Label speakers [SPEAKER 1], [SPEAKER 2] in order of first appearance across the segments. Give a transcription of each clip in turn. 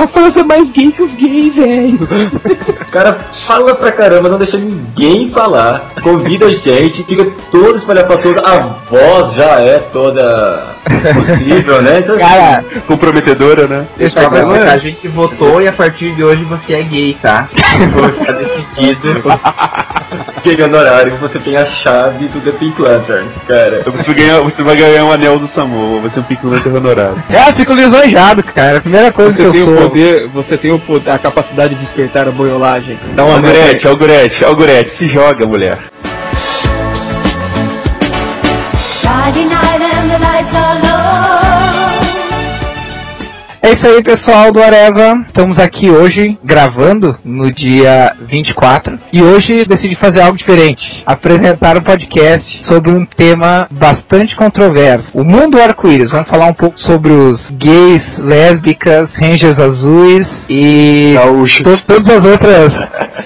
[SPEAKER 1] Rafael, é mais gay que os gays, velho.
[SPEAKER 2] Cara fala pra caramba, não deixa ninguém falar. Convida a gente, fica todo espalhafatoso. A voz já é toda possível, né? Então,
[SPEAKER 3] Cara,
[SPEAKER 4] Comprometedora, né?
[SPEAKER 3] Deixa eu falar, a gente votou e a partir de hoje você é gay, tá? Vou ficar decidido.
[SPEAKER 2] gay honorário, você tem a chave do The Pink Lantern, cara.
[SPEAKER 4] Você vai ganhar, você vai ganhar um anel do Samu, vai ser um picolante honorário.
[SPEAKER 1] É, eu fico lisonjeado, cara. A primeira coisa
[SPEAKER 5] Você
[SPEAKER 1] que
[SPEAKER 5] tem
[SPEAKER 1] eu
[SPEAKER 5] o
[SPEAKER 1] sou.
[SPEAKER 5] poder, você tem o poder, a capacidade de despertar a boiolagem. Dá uma
[SPEAKER 4] Algorete, Algorete, Algorete, se joga, mulher.
[SPEAKER 6] Friday night and the lights are low.
[SPEAKER 1] É isso aí, pessoal do Areva. Estamos aqui hoje gravando no dia 24 e hoje decidi fazer algo diferente. Apresentar um podcast sobre um tema bastante controverso. O mundo arco-íris. Vamos falar um pouco sobre os gays, lésbicas, rangers azuis e to- todas as outras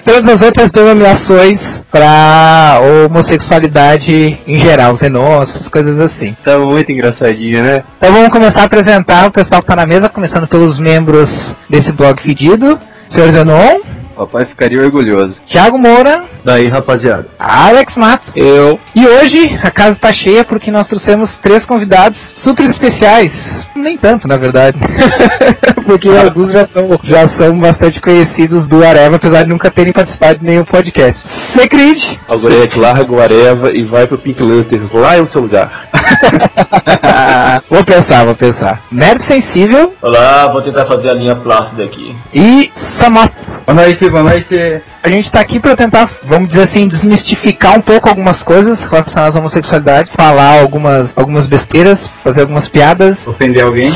[SPEAKER 1] todas as outras denominações para homossexualidade em geral, xenon, essas coisas assim.
[SPEAKER 4] Tá muito engraçadinho, né?
[SPEAKER 1] Então vamos começar a apresentar o pessoal que está na mesa, começando pelos membros desse blog fedido. Senhor Zenon,
[SPEAKER 4] Papai ficaria orgulhoso.
[SPEAKER 1] Thiago Moura,
[SPEAKER 2] Daí, rapaziada.
[SPEAKER 1] Alex Matos, eu. E hoje a casa está cheia porque nós trouxemos três convidados super especiais. Nem tanto, na verdade. porque alguns já são, já são bastante conhecidos do Areva, apesar de nunca terem participado de nenhum podcast. Secrid,
[SPEAKER 4] Algorete, larga o Areva e vai pro Pink Lantern. Lá é o seu lugar.
[SPEAKER 1] vou pensar, vou pensar. Nerd Sensível
[SPEAKER 2] Olá, vou tentar fazer a linha plácida aqui.
[SPEAKER 1] e Samato.
[SPEAKER 3] Boa noite, boa noite.
[SPEAKER 1] A gente tá aqui pra tentar, vamos dizer assim, desmistificar um pouco algumas coisas relacionadas à homossexualidade, falar algumas, algumas besteiras, fazer algumas piadas,
[SPEAKER 3] Ofender alguém?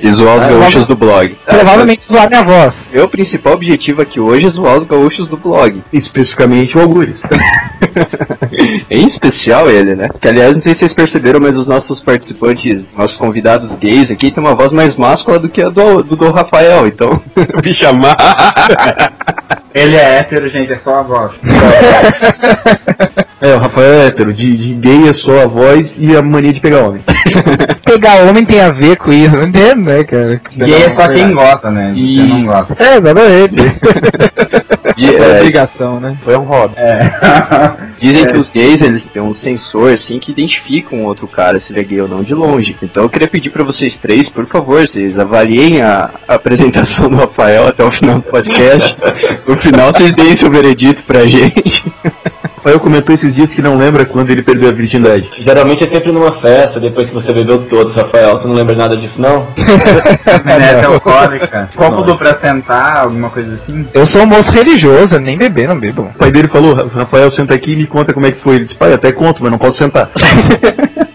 [SPEAKER 4] E zoar os
[SPEAKER 1] Ah,
[SPEAKER 4] gaúchos do blog.
[SPEAKER 1] provavelmente zoar minha voz.
[SPEAKER 4] Meu principal objetivo aqui hoje é zoar os gaúchos do blog.
[SPEAKER 2] Especificamente o Algures.
[SPEAKER 4] em especial ele, né? Que aliás, não sei se vocês perceberam, mas os nossos participantes, nossos convidados gays aqui, tem uma voz mais máscula do que a do, do, do Rafael, então. Me chamar.
[SPEAKER 3] Ele é hétero, gente, é só a voz.
[SPEAKER 2] É, o Rafael é hétero, de, de gay é só a voz e a mania de pegar homem.
[SPEAKER 1] Pegar homem tem a ver com isso, não entendo, né, cara?
[SPEAKER 3] Gay é só quem gosta, né?
[SPEAKER 1] E-
[SPEAKER 3] Você não gosta.
[SPEAKER 1] É, exatamente.
[SPEAKER 4] E,
[SPEAKER 5] É
[SPEAKER 4] é,
[SPEAKER 5] obrigação, né?
[SPEAKER 2] Foi um hobby.
[SPEAKER 3] É.
[SPEAKER 4] dizem que os gays eles têm um sensor assim que identifica um outro cara se ele é gay ou não de longe. Então eu queria pedir pra vocês três, por favor, vocês avaliem a, a apresentação do Rafael até o final do podcast. No final vocês deem seu veredito pra gente.
[SPEAKER 2] O Rafael comentou esses dias que não lembra quando ele perdeu a virgindade. Geralmente é sempre numa festa, depois que você bebeu todos, Rafael. Você não lembra nada disso, não?
[SPEAKER 3] Venete alcoólica. Copo duplo pra sentar, alguma coisa assim.
[SPEAKER 1] Eu sou um moço religioso, nem beber, não bebo.
[SPEAKER 2] O pai dele falou, Rafael, senta aqui e me conta como é que foi. Ele disse, pai, até conto, mas não posso sentar.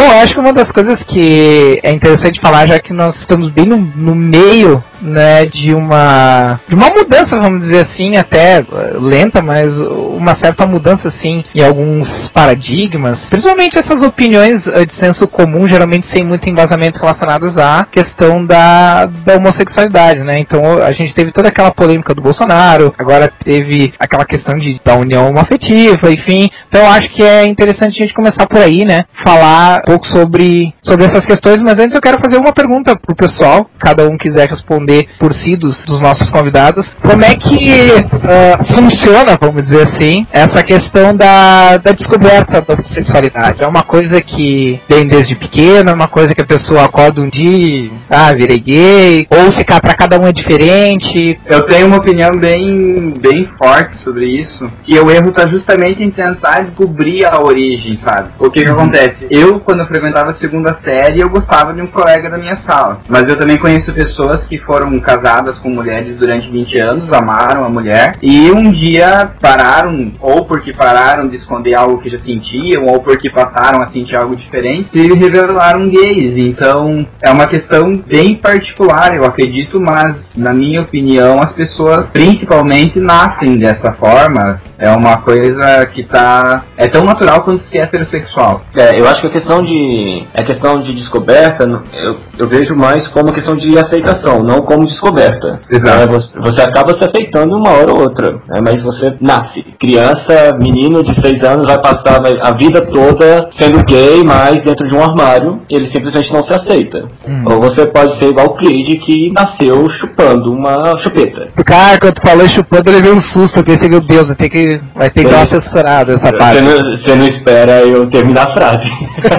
[SPEAKER 1] Bom, eu acho que uma das coisas que é interessante falar, já que nós estamos bem no, no meio, né, de uma de uma mudança, vamos dizer assim, até eh, lenta, mas uma certa mudança assim em alguns paradigmas, principalmente essas opiniões eh, de senso comum, geralmente sem muito embasamento relacionados à questão da, da homossexualidade, né? Então a gente teve toda aquela polêmica do Bolsonaro, agora teve aquela questão de da união homoafetiva, enfim. Então acho que é interessante a gente começar por aí, né? Falar um pouco sobre, sobre essas questões, mas antes eu quero fazer uma pergunta pro pessoal, cada um quiser responder por si dos, dos nossos convidados. Como é que ah, funciona, vamos dizer assim, essa questão da, da descoberta da sexualidade? É uma coisa que vem desde pequeno, é uma coisa que a pessoa acorda um dia e, ah, virei gay, ou se pra cada um é diferente.
[SPEAKER 3] Eu tenho uma opinião bem, bem forte sobre isso. E o erro tá justamente em tentar descobrir a origem, sabe? O que que acontece? Eu, quando eu frequentava a segunda série, eu gostava de um colega da minha sala. Mas eu também conheço pessoas que foram casadas com mulheres durante 20 anos, amaram a mulher, e um dia pararam, ou porque pararam de esconder algo que já sentiam, ou porque passaram a sentir algo diferente, e revelaram gays. Então, é uma questão bem particular, eu acredito, mas na minha opinião, as pessoas principalmente nascem dessa forma, É uma coisa que tá. É tão natural quanto ser heterossexual.
[SPEAKER 2] É, eu acho que a questão de. A questão de descoberta, eu, eu vejo mais como questão de aceitação, não como descoberta.
[SPEAKER 3] Exato.
[SPEAKER 2] É, você, você acaba se aceitando uma hora ou outra. né, mas você nasce. Criança, menino de 6 anos, vai passar a vida toda sendo gay, mas dentro de um armário, ele simplesmente não se aceita. Ou você pode ser igual o Creed que nasceu chupando uma chupeta.
[SPEAKER 1] Cara, quando tu falou chupando, ele veio um susto. Eu pensei, meu Deus, vai ter que, vai ter que dar uma censurada essa
[SPEAKER 2] Você
[SPEAKER 1] parte.
[SPEAKER 2] não, você não espera eu terminar a frase.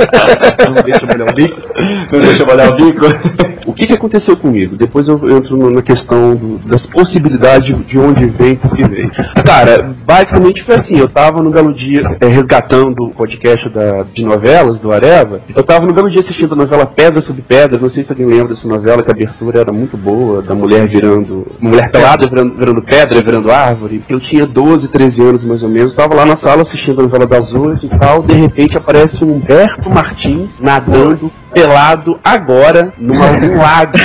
[SPEAKER 4] Não deixa eu molhar o bico.
[SPEAKER 2] Não deixa eu molhar o bico.
[SPEAKER 7] O que, que aconteceu comigo? Depois eu entro na questão do- das possibilidades de onde vem, por que veio. Cara, basicamente foi assim, eu tava no belo dia, é, resgatando o podcast da, de novelas, do Areva, eu tava no belo dia assistindo a novela Pedra sobre Pedra, não sei se alguém lembra dessa novela, que a abertura era muito boa, da mulher virando, mulher pelada virando, virando pedra, virando árvore. Eu tinha 12, 13 anos mais ou menos, tava lá na sala assistindo a novela das oito e tal, de repente aparece um Humberto Martins nadando pelado agora numa, num lago,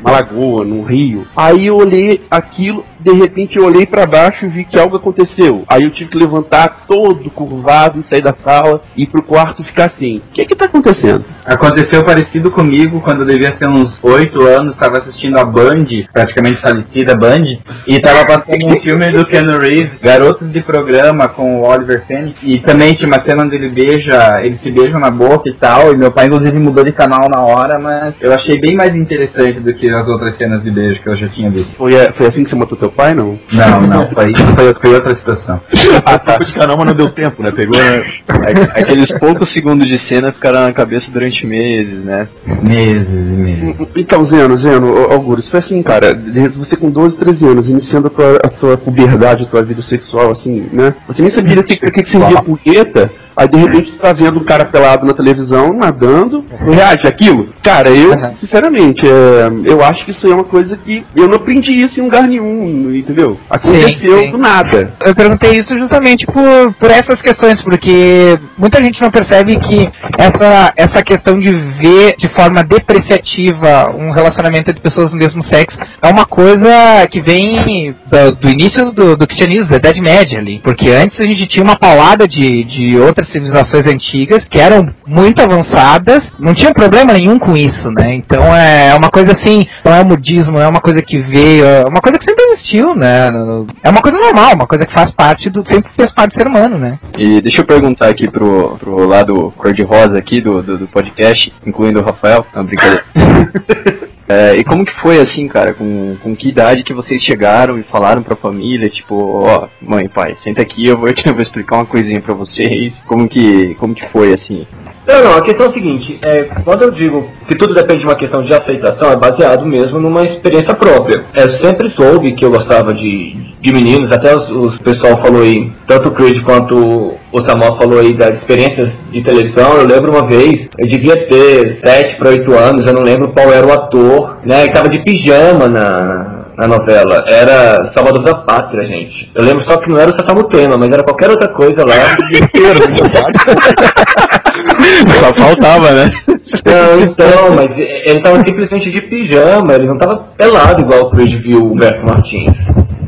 [SPEAKER 7] uma lagoa, num rio. Aí eu olhei aquilo, de repente eu olhei pra baixo e vi que algo aconteceu. Aí eu tive que levantar todo curvado e sair da sala e ir pro quarto e ficar assim: o que que tá acontecendo?
[SPEAKER 3] Aconteceu parecido comigo quando eu devia ter uns 8 anos, estava assistindo a Band, praticamente falecida Band, e tava passando um filme do Keanu Reeves, Garotos de Programa, com o Oliver Stone, e também tinha uma cena onde ele beija, eles se beijam na boca e tal, e meu pai inclusive mudou de canal na hora, mas eu achei bem mais interessante do que as outras cenas de beijo que eu já tinha visto.
[SPEAKER 7] Foi, é, foi assim que você matou teu pai, não?
[SPEAKER 3] Não, não, foi, foi, foi outra situação.
[SPEAKER 7] Ah, tá. de canal, mas não deu tempo, né? Pegou.
[SPEAKER 4] É- Aqueles poucos segundos de cena ficaram na cabeça durante meses, né?
[SPEAKER 3] Meses e meses.
[SPEAKER 7] Então, Zeno, Zeno, Augusto, foi assim, cara, de repente você com 12, 13 anos, iniciando a tua, a tua puberdade, a tua vida sexual, assim, né? Você nem sabia o que, o que, que seria punheta, aí de repente você tá vendo um cara pelado na televisão, nadando, reage aquilo. Cara, eu, sinceramente, é, eu acho que isso é uma coisa que eu não aprendi isso em lugar nenhum, entendeu? Aconteceu
[SPEAKER 1] sim.
[SPEAKER 7] do nada.
[SPEAKER 1] Eu perguntei isso justamente por, por essas questões, porque muita gente não percebe que essa, essa questão de ver de forma depreciativa um relacionamento entre pessoas do mesmo sexo é uma coisa que vem do, do início do, do cristianismo, da Idade Média ali. Porque antes a gente tinha uma paulada de, de outras civilizações antigas que eram muito avançadas, não tinha problema nenhum com isso, né? Então é uma coisa assim, não é o modismo, é uma coisa que veio, é uma coisa que sempre existiu, né? É uma coisa normal, uma coisa que faz parte do. sempre fez parte do ser humano, né?
[SPEAKER 4] E deixa eu perguntar aqui pro, pro lado cor-de-rosa aqui do, do, do podcast, incluindo o Rafael. Não, brincadeira. É, e como que foi assim, cara? Com, com que idade que vocês chegaram e falaram pra família, tipo, ó, mãe, pai, senta aqui, eu vou, eu vou explicar uma coisinha pra vocês. Como que, como que foi assim?
[SPEAKER 2] Não, não, a questão é a seguinte, é, quando eu digo que tudo depende de uma questão de aceitação, é baseado mesmo numa experiência própria. Eu sempre soube que eu gostava de, de meninos, até os, os pessoal falou aí, tanto o Creed quanto o Samuel falou aí das experiências de televisão, eu lembro uma vez, eu devia ter 7 para 8 anos, eu não lembro qual era o ator, né, que tava de pijama na, na novela. Era Salvador da Pátria, gente. Eu lembro só que não era o Sasamutema, mas era qualquer outra coisa lá.
[SPEAKER 4] Só faltava, né?
[SPEAKER 2] Não, então, mas ele tava simplesmente de pijama, ele não tava pelado igual o Creed viu o Humberto Martins.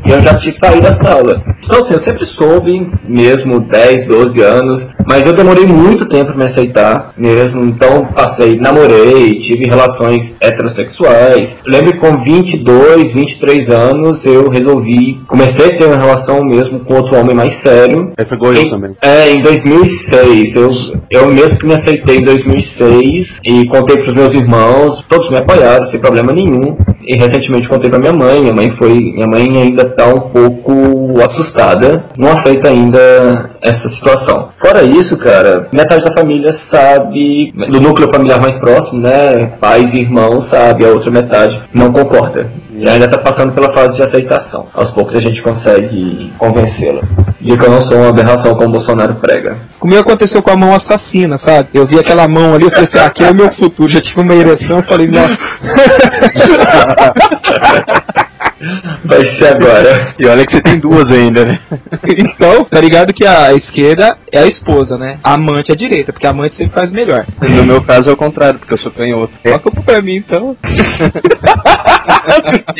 [SPEAKER 2] E eu já tinha que sair da sala. Então assim, eu sempre soube, mesmo 10, 12 anos, mas eu demorei muito tempo pra me aceitar mesmo, então passei, namorei, tive relações heterossexuais. Lembro que com 22, 23 anos eu resolvi, comecei a ter uma relação mesmo com outro homem mais sério.
[SPEAKER 7] É, eu
[SPEAKER 2] Em-
[SPEAKER 7] também.
[SPEAKER 2] É, em 2006. Eu, eu mesmo que me aceitei em 2006 e contei pros meus irmãos, todos me apoiaram, sem problema nenhum. E recentemente contei pra minha mãe, minha mãe foi. Minha mãe ainda tá um pouco assustada, não aceita ainda essa situação. Fora isso, cara, metade da família sabe, do núcleo familiar mais próximo, né? Pais e irmãos sabe, a outra metade não concorda. E ainda tá passando pela fase de aceitação. Aos poucos a gente consegue convencê-la. De que eu não sou uma aberração como o Bolsonaro prega.
[SPEAKER 5] Comigo aconteceu com a mão assassina, sabe? Eu vi aquela mão ali, eu falei assim, aqui é o meu futuro. Já tive uma ereção, eu falei, nossa.
[SPEAKER 2] vai ser agora?
[SPEAKER 4] E olha que você tem duas ainda, né?
[SPEAKER 5] Então, tá ligado que a esquerda é a esposa, né? A amante é a direita, porque a amante sempre faz melhor.
[SPEAKER 4] No meu caso é o contrário, porque eu sou canhoto.
[SPEAKER 5] Toca pra mim, então.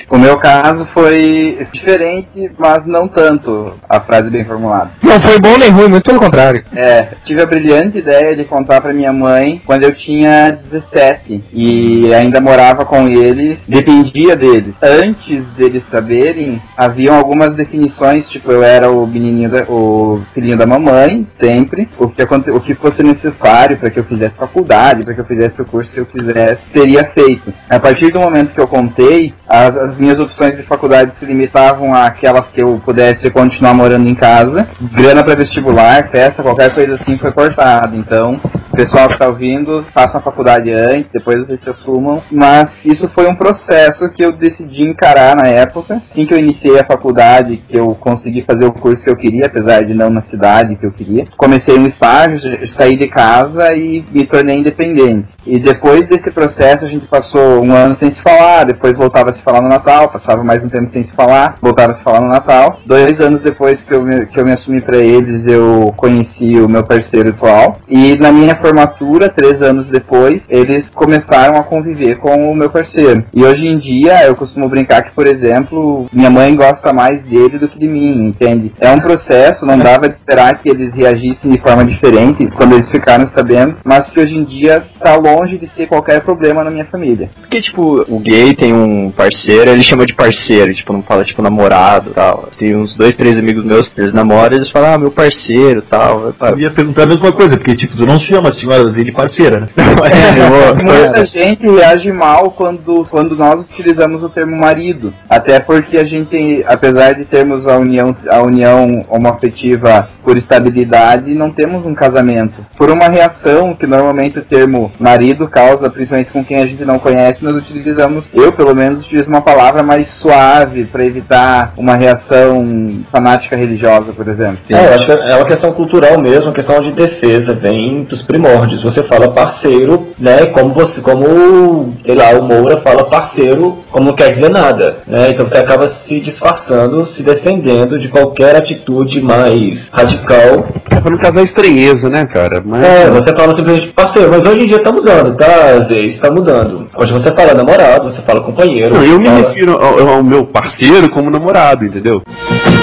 [SPEAKER 3] O meu caso foi diferente, mas não tanto. A frase bem formulada.
[SPEAKER 1] Não foi bom nem ruim, muito pelo contrário.
[SPEAKER 3] É, tive a brilhante ideia de contar pra minha mãe quando eu tinha 17 e ainda morava com eles, dependia deles. Antes deles saberem, haviam algumas definições, tipo, eu era o menininho, da, o filhinho da mamãe, sempre, o que, o que fosse necessário para que eu fizesse faculdade, para que eu fizesse o curso que eu quisesse, teria feito. A partir do momento que eu contei, as, as minhas opções de faculdade se limitavam àquelas que eu pudesse continuar morando em casa, grana para vestibular, festa, qualquer coisa assim foi cortado. Então, pessoal que tá ouvindo, façam a faculdade antes, depois vocês se assumam. Mas isso foi um processo que eu decidi encarar na época. Assim que eu iniciei a faculdade, que eu consegui fazer o curso que eu queria, apesar de não na cidade que eu queria. Comecei um estágio, saí de casa e me tornei independente. E depois desse processo a gente passou um ano sem se falar, depois voltava a se falar no Natal, passava mais um tempo sem se falar, voltava a se falar no Natal. Dois anos depois que eu me, que eu me assumi pra eles, eu conheci o meu parceiro atual. E na minha formatura, três anos depois, eles começaram a conviver com o meu parceiro. E hoje em dia eu costumo brincar que, por exemplo, minha mãe gosta mais dele do que de mim, entende? É um processo, não dava de esperar que eles reagissem de forma diferente quando eles ficaram sabendo, mas que hoje em dia tá longe de ter qualquer problema na minha família.
[SPEAKER 4] Porque, tipo, o gay tem um parceiro, ele chama de parceiro, tipo, não fala, tipo, namorado tal. Tem uns dois, três amigos meus que eles namoram e eles falam, ah, meu parceiro e tal.
[SPEAKER 8] Eu ia perguntar a mesma coisa, porque tipo, tu não chama a senhora dele parceira, né?
[SPEAKER 4] É,
[SPEAKER 3] Muita gente reage mal quando, quando nós utilizamos o termo marido. Até porque a gente, apesar de termos a união, a união homoafetiva por estabilidade, não temos um casamento. Por uma reação que normalmente o termo marido causa, principalmente com quem a gente não conhece, nós utilizamos, eu pelo menos utilizo uma palavra mais suave para evitar uma reação fanática religiosa, por exemplo.
[SPEAKER 2] É, acho que é uma questão cultural mesmo, uma questão de defesa, vem dos primórdios. Você fala parceiro, né? Como você, como, sei lá, o Moura fala parceiro, como não quer dizer nada, né? Então você acaba se disfarçando, se defendendo de qualquer atitude mais radical.
[SPEAKER 7] É pra não causar estranheza, né, cara? Mas,
[SPEAKER 2] É, você fala simplesmente parceiro, mas hoje em dia tá mudando, tá? Isso tá mudando. Hoje você fala namorado, você fala companheiro.
[SPEAKER 7] Não, eu me
[SPEAKER 2] fala-
[SPEAKER 7] refiro ao, ao meu parceiro como namorado, entendeu?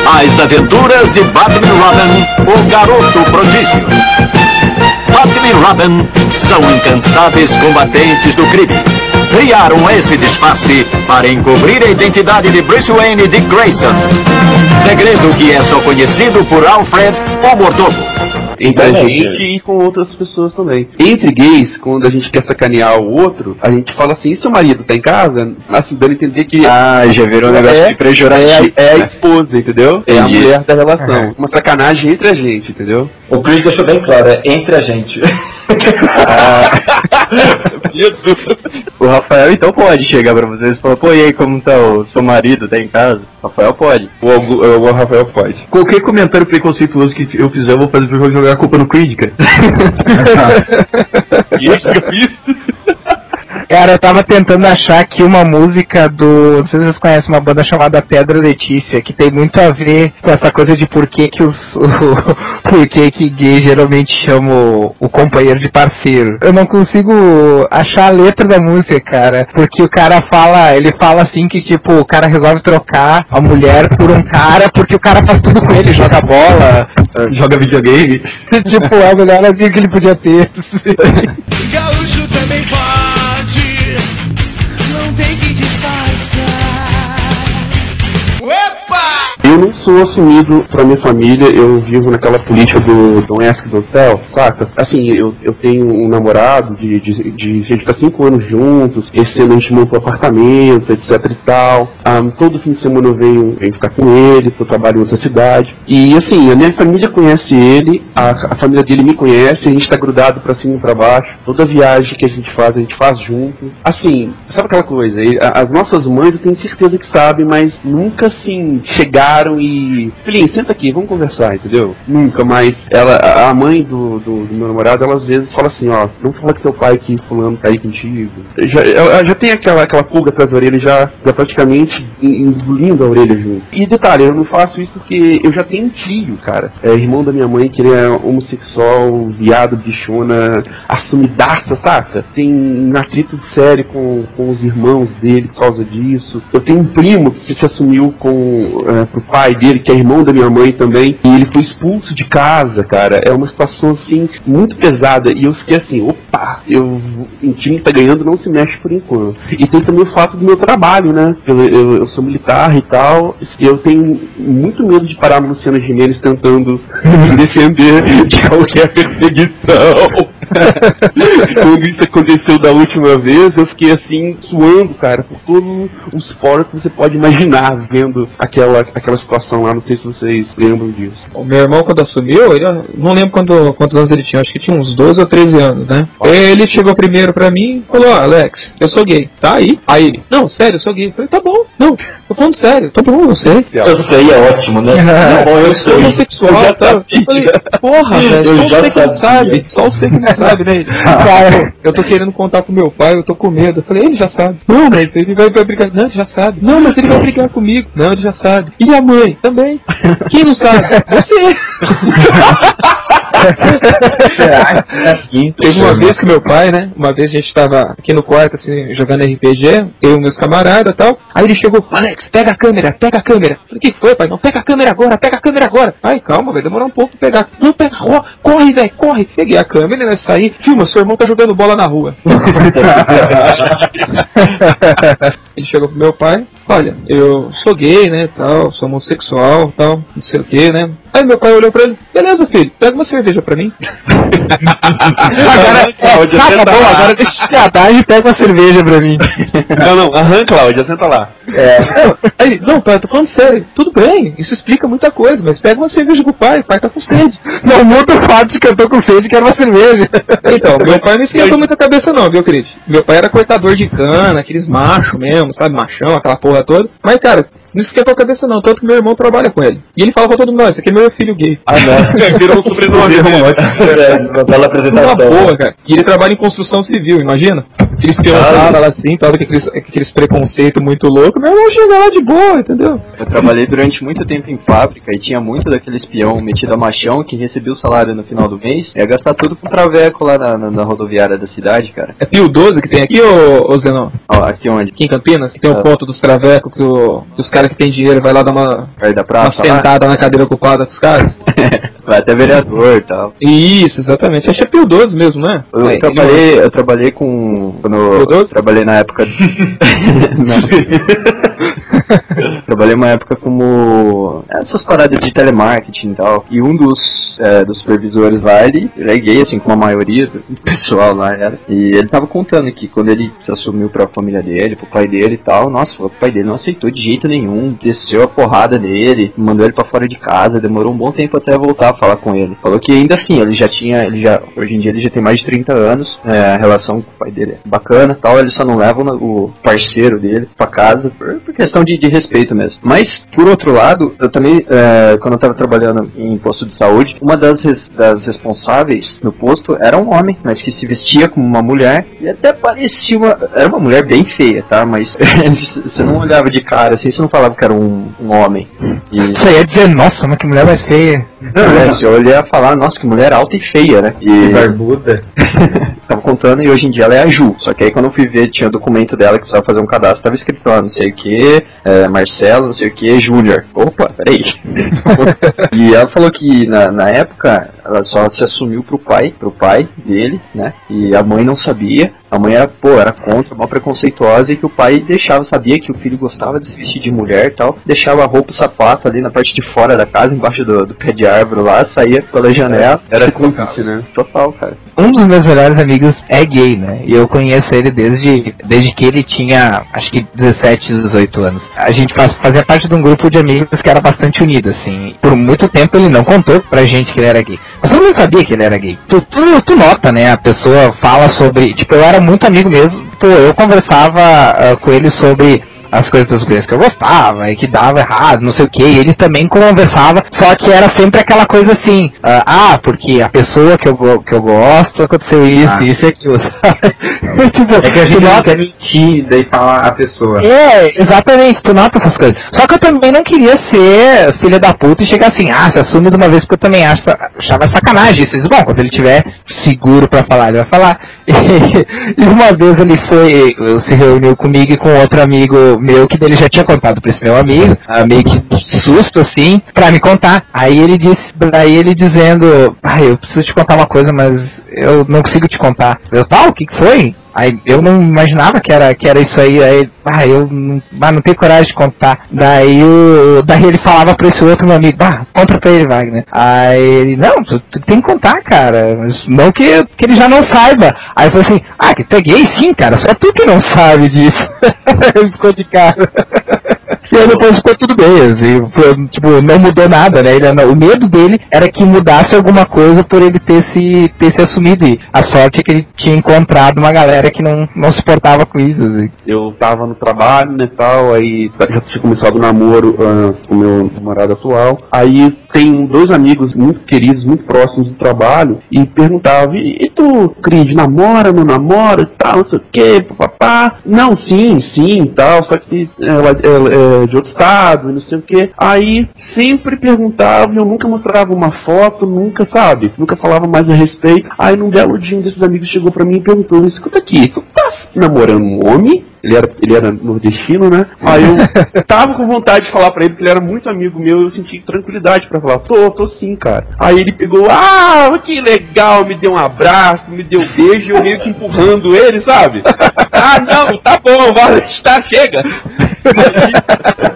[SPEAKER 9] As aventuras de Batman Robin, o garoto prodígio. Batman e Robin são incansáveis combatentes do crime. Criaram esse disfarce para encobrir a identidade de Bruce Wayne e Dick Grayson. Segredo que é só conhecido por Alfred, o mordomo.
[SPEAKER 7] Entre a gente e com outras pessoas também. Entre gays, quando a gente quer sacanear o outro, a gente fala assim, e seu marido tá em casa? Assim, dando a entender que
[SPEAKER 4] Ah, já virou um negócio
[SPEAKER 7] É,
[SPEAKER 4] de pejorativo.
[SPEAKER 7] é, a- é a esposa, entendeu? É a mulher da relação. Uma sacanagem entre a gente, entendeu?
[SPEAKER 2] O Chris deixou bem claro, é entre a gente.
[SPEAKER 4] O Rafael então pode chegar pra vocês e falar, pô, e aí, como tá o seu marido, tá em casa? O Rafael pode.
[SPEAKER 7] O, Algu- o Rafael pode.
[SPEAKER 8] Qualquer comentário preconceituoso que eu fizer, eu vou fazer pra jogar a culpa no Creed, cara.
[SPEAKER 7] Isso que eu fiz.
[SPEAKER 1] Cara, eu tava tentando achar aqui uma música do. Não sei se vocês conhecem uma banda chamada Pedra Letícia, que tem muito a ver com essa coisa de por que, que os. O, por que, que gay geralmente chama o, companheiro de parceiro. Eu não consigo achar a letra da música, cara. Porque o cara fala, ele fala assim que tipo, o cara resolve trocar a mulher por um cara porque o cara faz tudo com ele, joga bola.
[SPEAKER 8] Joga videogame.
[SPEAKER 1] tipo, é a melhor que ele podia ter.
[SPEAKER 9] Gaúcho também pode, não tem que disfarçar. Opa!
[SPEAKER 7] Eu não sou assumido pra minha família, eu vivo naquela política do Don't Ask, Don't Tell, saca? Assim, eu, eu tenho um namorado de, de, de a gente tá cinco anos juntos, esse ano a gente montou apartamento, etc e tal. Ah, todo fim de semana eu venho, venho ficar com ele, eu trabalho em outra cidade. E assim, a minha família conhece ele, a, a família dele me conhece, a gente tá grudado pra cima e pra baixo. Toda viagem que a gente faz, a gente faz junto. Assim, sabe aquela coisa? As nossas mães eu tenho certeza que sabem, mas nunca assim chegaram chegaram e. Filhinho, senta aqui, vamos conversar, entendeu? Nunca mais. Ela, a mãe do, do, do meu namorado, ela às vezes fala assim, ó, não fala que teu pai que fulano tá aí contigo. Já, ela já tem aquela, aquela pulga atrás da orelha, já, já praticamente engolindo a orelha junto. E detalhe, eu não faço isso porque eu já tenho um tio, cara. É irmão da minha mãe, que ele é homossexual, viado, bichona, assumidaça, saca? Tem um atrito sério com, com os irmãos dele por causa disso. Eu tenho um primo que se assumiu com é, pro pai dele, que é irmão da minha mãe também, e ele foi expulso de casa, cara. É uma situação assim muito pesada. E eu fiquei assim, opa, eu, o time que tá ganhando não se mexe por enquanto. E tem também o fato do meu trabalho, né? Eu, eu, eu sou militar e tal. Eu tenho muito medo de parar no Luciano Gimenez tentando me defender de qualquer perseguição. Quando isso aconteceu da última vez, eu fiquei assim, suando, cara, por todos os poros que você pode imaginar vendo aquela, aquela situação lá. Não sei se vocês lembram disso.
[SPEAKER 5] O meu irmão, quando assumiu, ele, não lembro quando, quantos anos ele tinha, acho que tinha uns 12 ou 13 anos, né? Ele chegou primeiro pra mim e falou: ó, Alex, eu sou gay, tá aí? Aí ele, não, sério, eu sou gay. Eu falei: tá bom, não, tô falando sério, tá bom, eu sei.
[SPEAKER 2] Eu sei, é ótimo, né? Não, bom, eu
[SPEAKER 5] Eu sou homossexual, tá? Eu falei, porra, velho,
[SPEAKER 2] Eu
[SPEAKER 5] só você que não sabe, só você que não sabe, né? Cara, eu tô querendo contar com meu pai, eu tô com medo. Eu falei, ele já sabe. Não, mas ele vai, vai brigar. Não, ele já sabe. Não, mas ele vai brigar comigo. Não, ele já sabe. E a mãe? Também. Quem não sabe? Você. Teve uma vez que meu pai, né? Uma vez a gente tava aqui no quarto, assim, jogando RPG, eu e meus camaradas e tal. Aí ele chegou, Alex, pega a câmera, pega a câmera. Falei, o que foi, pai? Não, pega a câmera agora, pega a câmera agora. Ai, calma, vai demorar um pouco pra pegar. Não, pega, ro- corre, velho, corre. Peguei a câmera, né? Saí, filma, seu irmão tá jogando bola na rua. Ele chegou pro meu pai, olha, eu sou gay, né, tal, sou homossexual, tal, não sei o que, né. Aí meu pai olhou pra ele, beleza, filho, pega uma cerveja pra mim.
[SPEAKER 1] Agora,
[SPEAKER 7] Cláudia,
[SPEAKER 1] tá
[SPEAKER 7] senta
[SPEAKER 1] bom,
[SPEAKER 7] lá.
[SPEAKER 1] agora deixa de piadagem e pega uma cerveja pra mim.
[SPEAKER 7] Não, não, arranca, Cláudia, senta lá.
[SPEAKER 5] Aí, ele, não, pai, eu tô falando sério, tudo bem, isso explica muita coisa, mas pega uma cerveja pro pai, o pai tá com sede.
[SPEAKER 1] Não muda o fato de que eu tô com sede e quero uma cerveja.
[SPEAKER 5] Então, meu pai não esquentou muita cabeça não, viu, Cris? Meu pai era cortador de cana, aqueles machos mesmo, sabe, machão, aquela porra toda. Mas, cara, não esquentou a cabeça não, tanto que meu irmão trabalha com ele. E ele fala pra todo mundo, "Ó, esse aqui é meu filho gay.
[SPEAKER 2] Ah, não.
[SPEAKER 7] Virou um sobrenome.
[SPEAKER 2] É, Bela
[SPEAKER 5] Uma
[SPEAKER 2] apresentação.
[SPEAKER 5] boa, cara. E ele trabalha em construção civil, imagina? Aqueles peões lá assim, tal, com aqueles, aqueles preconceitos muito loucos. Meu irmão chega lá de boa, entendeu?
[SPEAKER 4] Eu trabalhei durante muito tempo em fábrica e tinha muito daquele espião metido a machão que recebia o salário no final do mês e ia gastar tudo com traveco lá na, na- na rodoviária da cidade, cara.
[SPEAKER 5] É Pio 12 que tem aqui, ô, ô Zenon?
[SPEAKER 4] Ó, aqui onde?
[SPEAKER 5] Aqui em Campinas, que tem o
[SPEAKER 4] Ah.
[SPEAKER 5] ponto dos travecos, que, o- que os caras que tem dinheiro vai lá dar uma,
[SPEAKER 4] Perto da
[SPEAKER 5] uma
[SPEAKER 4] praça lá?
[SPEAKER 5] sentada na cadeira ocupada dos caras.
[SPEAKER 4] Vai até vereador e tal.
[SPEAKER 5] Isso, exatamente. Acho que é Pio 12 mesmo, né?
[SPEAKER 4] Eu
[SPEAKER 5] É,
[SPEAKER 4] trabalhei, eu trabalhei com. Quando eu trabalhei na época. Trabalhei uma época como. Essas paradas de telemarketing e tal. E um dos. É, dos supervisores lá, ele, é gay, assim, como a maioria do pessoal lá era. E ele tava contando que quando ele se assumiu pra família dele, pro pai dele e tal, nossa, o pai dele não aceitou de jeito nenhum, desceu a porrada nele, mandou ele pra fora de casa, demorou um bom tempo até voltar a falar com ele. Falou que ainda assim, ele já tinha, ele já, hoje em dia ele já tem mais de 30 anos, é, a relação com o pai dele é bacana tal, ele só não leva o parceiro dele pra casa por, por questão de, de respeito mesmo. Mas, por outro lado, eu também, é, quando eu tava trabalhando em posto de saúde, uma das, res- das responsáveis no posto era um homem, mas que se vestia como uma mulher e até parecia uma, era uma mulher bem feia, tá? Mas você não olhava de cara assim, você não falava que era um, um homem. E,
[SPEAKER 1] Isso aí é dizer, nossa, mas que mulher mais feia.
[SPEAKER 4] não, né, você olha a falar, nossa, que mulher alta e feia, né? E
[SPEAKER 2] Barbuda.
[SPEAKER 4] tava contando e hoje em dia ela é a Ju. Só que aí quando eu fui ver, tinha documento dela que precisava fazer um cadastro, tava escrito lá, não sei o que, Marcelo, não sei o que, Júnior. Opa, peraí. e ela falou que na, na época ela só se assumiu pro pai, pro pai dele, né? E a mãe não sabia. A mãe era, pô, era contra, mal preconceituosa e que o pai deixava, sabia que o filho gostava de se vestir de mulher e tal, deixava a roupa e sapato ali na parte de fora da casa, embaixo do, do pé de árvore lá, saía pela janela.
[SPEAKER 7] Era cúmplice, né?
[SPEAKER 4] Total, cara.
[SPEAKER 1] Um dos meus melhores amigos é gay, né? E eu conheço ele desde, desde que ele tinha, acho que 17, 18 anos. A gente faz- fazia parte de um grupo de amigos que era bastante unido, assim. Por muito tempo ele não contou pra gente que ele era gay. Mas eu não sabia que ele era gay. Tu, tu, tu nota, né? A pessoa fala sobre. Tipo, eu era muito amigo mesmo. Pô, eu conversava ah, com ele sobre as coisas das coisas que eu gostava e que dava errado, não sei o que. E ele também conversava, só que era sempre aquela coisa assim, ah, ah, porque a pessoa que eu, que eu gosto aconteceu isso,
[SPEAKER 3] Ah.
[SPEAKER 1] isso e aquilo, sabe? tipo,
[SPEAKER 3] É que a gente não
[SPEAKER 1] nota-
[SPEAKER 3] quer mentir, daí falar a pessoa.
[SPEAKER 1] é, exatamente, tu nota essas coisas. Só que eu também não queria ser filha da puta e chegar assim, ah, se assume de uma vez porque eu também acho, achava sacanagem. Isso, Isso, bom, quando ele tiver seguro pra falar, ele vai falar. E, uma vez ele foi, se reuniu comigo e com outro amigo meu, que dele já tinha contado pra esse meu amigo, meio que susto assim, pra me contar. Aí ele disse, daí ele dizendo, ah, eu preciso te contar uma coisa, mas eu não consigo te contar. Eu, tal, o que que foi? Aí eu não imaginava que era, que era isso aí, aí ah, eu não, ah, não tenho coragem de contar. Daí, o, daí ele falava pra esse outro meu amigo, bah, conta pra ele, Wagner. Aí ele, não, tu, tu tem que contar, cara, mas não que, que ele já não saiba. Aí eu falei assim, ah, que gay? Sim, cara, só tu que não sabe disso. ele ficou de cara. E aí depois ficou tudo bem, foi, tipo, não mudou nada, né? Ele, o medo dele era que mudasse alguma coisa por ele ter se, ter se assumido. E a sorte é que ele tinha encontrado uma galera que não, não se portava com isso, assim.
[SPEAKER 7] Eu tava no trabalho, né, tal, aí já tinha começado o namoro ah, com meu namorado atual. Aí tem dois amigos muito queridos, muito próximos do trabalho, e perguntavam, e, tu, Cris, namora, não namora, tal, não sei o que, papapá. Não, sim, sim, tal, só que ela, ela é de outro estado, e não sei o que. Aí sempre perguntavam, eu nunca mostrava uma foto, nunca, sabe? Nunca falava mais a respeito. Aí num belo dia um desses amigos chegou pra mim e perguntou, escuta aqui, tu tá namorando um homem? Ele era, ele era nordestino, né? Aí eu tava com vontade de falar pra ele, porque ele era muito amigo meu, eu senti tranquilidade pra falar, tô, tô sim, cara. Aí ele pegou, ah, que legal, me deu um abraço, me deu um beijo, e eu meio que empurrando ele, sabe? ah, não, tá bom, vai, tá, chega.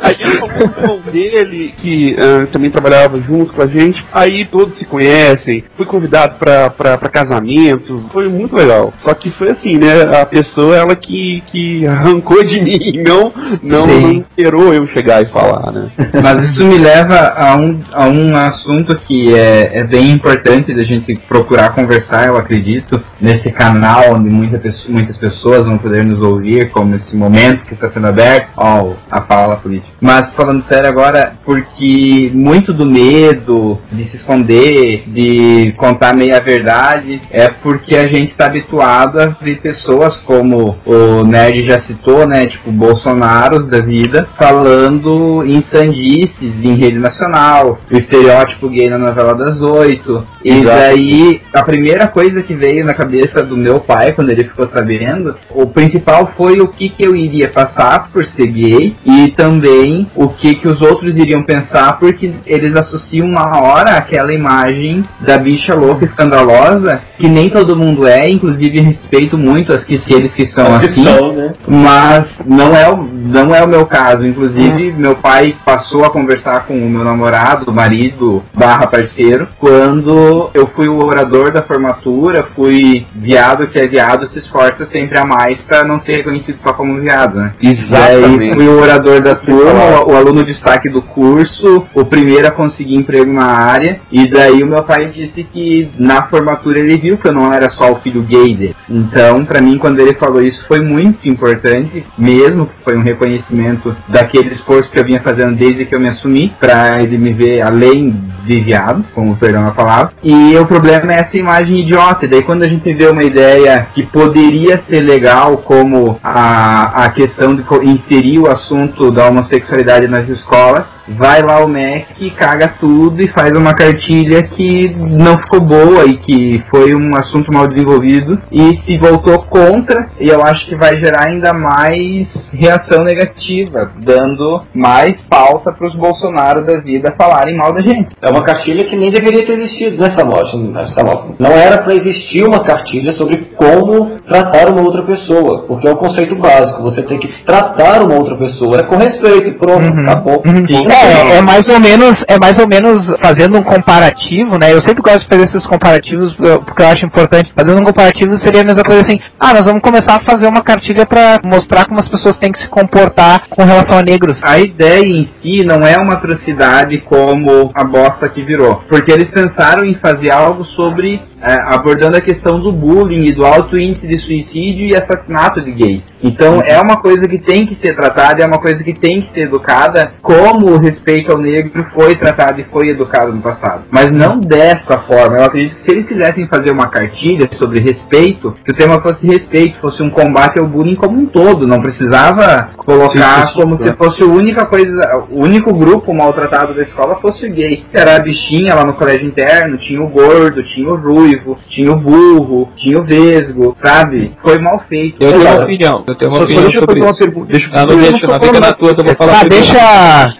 [SPEAKER 7] Aí, ele falou com o irmão dele, que ah, também trabalhava junto com a gente, aí todos se conhecem, fui convidado pra, pra, pra casamento, foi muito legal. Só que foi assim, né, a pessoa, ela que, que arrancou de mim, não, não, não esperou eu chegar e falar, né.
[SPEAKER 3] Mas isso me leva a um, a um assunto que é, é bem importante da gente procurar conversar, eu acredito, nesse canal onde muita muitas pessoas vão poder nos ouvir, como esse momento que está sendo aberto, ó, a fala política. Mas falando sério agora, porque muito do medo de se esconder, de contar meia verdade, é porque a gente está habituado a ver pessoas como o Nerd já citou, né, tipo Bolsonaro da vida, falando em sandices em rede nacional, o estereótipo gay na novela das oito. E
[SPEAKER 7] Exato.
[SPEAKER 3] daí, a primeira coisa que veio na cabeça do meu pai quando ele ficou sabendo, o principal foi o que, que eu iria passar por ser gay e também o que, que os outros iriam pensar, porque eles associam na hora aquela imagem da bicha louca escandalosa, que nem todo mundo é, inclusive respeito muito as que aqueles que são assim.
[SPEAKER 2] né?
[SPEAKER 3] Mas não é, o, não é o meu caso. Inclusive, meu pai passou a conversar com o meu namorado, marido, barra parceiro, quando eu fui o orador da formatura, fui viado que é viado, se esforça sempre a mais pra não ser reconhecido só como viado, né? Daí fui o orador da turma, o, o aluno destaque do curso, o primeiro a conseguir emprego na área, e daí o meu pai disse que na formatura ele viu que eu não era só o filho gay dele. Então, pra mim, quando ele falou isso, foi muito importante, mesmo que foi um reconhecimento daquele esforço que eu vinha fazendo desde que eu me assumi, pra ele me ver além de viado, como perdão a palavra. E o problema é essa imagem idiota. E daí quando a gente vê uma ideia que poderia ser legal, como a, a questão de inserir o assunto da homossexualidade nas escolas, vai lá o MEC, caga tudo e faz uma cartilha que não ficou boa e que foi um assunto mal desenvolvido e se voltou contra e eu acho que vai gerar ainda mais reação negativa, dando mais pauta para os Bolsonaro da vida falarem mal da gente.
[SPEAKER 2] É uma cartilha que nem deveria ter existido nessa loja. Nessa loja. Não era para existir uma cartilha sobre como tratar uma outra pessoa, porque é o conceito básico. Você tem que tratar uma outra pessoa com respeito, e pronto, acabou.
[SPEAKER 1] É, é mais ou menos, é mais ou menos fazendo um comparativo, né? Eu sempre gosto de fazer esses comparativos porque eu acho importante. Fazendo um comparativo seria a mesma coisa assim, ah, nós vamos começar a fazer uma cartilha pra mostrar como as pessoas têm que se comportar com relação a negros.
[SPEAKER 3] A ideia em si não é uma atrocidade como a bosta que virou. Porque eles pensaram em fazer algo sobre. Eh, abordando a questão do bullying e do alto índice de suicídio e assassinato de gays. Então é uma coisa que tem que ser tratada, é uma coisa que tem que ser educada, como o respeito ao negro foi tratado e foi educado no passado. Mas não dessa forma. Eu acredito que se eles quisessem fazer uma cartilha sobre respeito, que o tema fosse respeito, fosse um combate ao bullying como um todo, não precisava colocar como se fosse a única coisa, o único grupo maltratado da escola fosse o gay. Era a bichinha lá no colégio interno, tinha o gordo, tinha o ruivo, tinha o burro, tinha o vesgo, sabe? Foi mal feito.
[SPEAKER 5] Eu tenho uma opinião, eu tenho uma opinião
[SPEAKER 7] deixa eu fazer uma pergunta. Deixa,
[SPEAKER 5] Ah, não
[SPEAKER 7] eu
[SPEAKER 5] deixa, não, fica na tua, que eu vou falar
[SPEAKER 1] Ah,
[SPEAKER 5] primeiro.
[SPEAKER 1] deixa.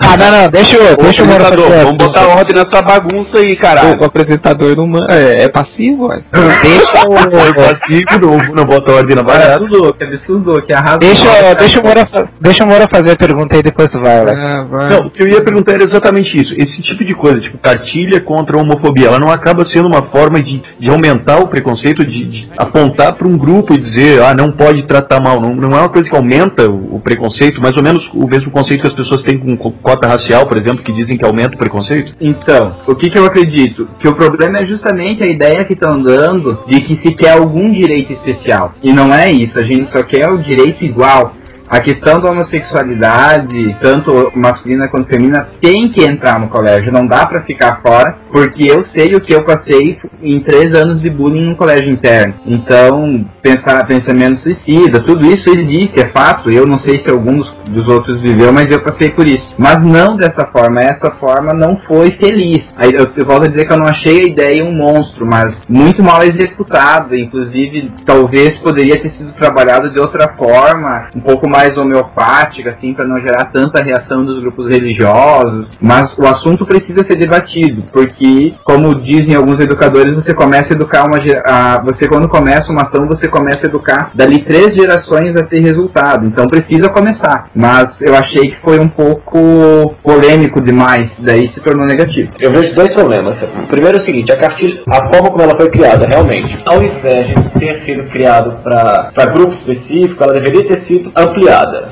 [SPEAKER 1] Ah, não, não, deixa o. Deixa fazer.
[SPEAKER 7] vamos botar ordem nessa bagunça aí, caralho.
[SPEAKER 5] O apresentador não é, é passivo, ué.
[SPEAKER 1] Deixa o.
[SPEAKER 7] Passivo, não, bota ordem na barata.
[SPEAKER 3] Absurdou, que arrasou.
[SPEAKER 1] Deixa, deixa, o Moura, deixa o Moura fazer a pergunta aí depois tu vai.
[SPEAKER 5] Ah, vai.
[SPEAKER 7] Não, o que eu ia perguntar era exatamente isso. Esse tipo de coisa, tipo cartilha contra a homofobia, ela não acaba sendo uma forma de, de aumentar o preconceito, de, de apontar para um grupo e dizer, ah, não pode tratar mal. Não, não é uma coisa que aumenta o, o preconceito, mais ou menos o mesmo conceito que as pessoas têm com co- cota racial, por exemplo, que dizem que aumenta o preconceito.
[SPEAKER 3] Então, o que, que eu acredito? Que o problema é justamente a ideia que estão dando de que se quer algum direito especial. E não é isso, a gente só quer o direito igual. A questão da homossexualidade, tanto masculina quanto feminina, tem que entrar no colégio, não dá pra ficar fora, porque eu sei o que eu passei em três anos de bullying no colégio interno. Então, pensar pensamento suicida, tudo isso existe, é fato. Eu não sei se algum dos, dos outros viveu, mas eu passei por isso. Mas não dessa forma, essa forma não foi feliz. Aí eu, eu volto a dizer que eu não achei a ideia um monstro, mas muito mal executada. Inclusive, talvez poderia ter sido trabalhado de outra forma, um pouco mais homeopática, assim, para não gerar tanta reação dos grupos religiosos. Mas o assunto precisa ser debatido, porque, como dizem alguns educadores, você começa a educar uma a, você quando começa uma ação, você começa a educar dali três gerações a ter resultado. Então precisa começar. Mas eu achei que foi um pouco polêmico demais, daí se tornou negativo.
[SPEAKER 2] Eu vejo dois problemas. O primeiro é o seguinte, a cartilha, a forma como ela foi criada, realmente, ao invés de ter sido criado para grupo específico, ela deveria ter sido ampliada,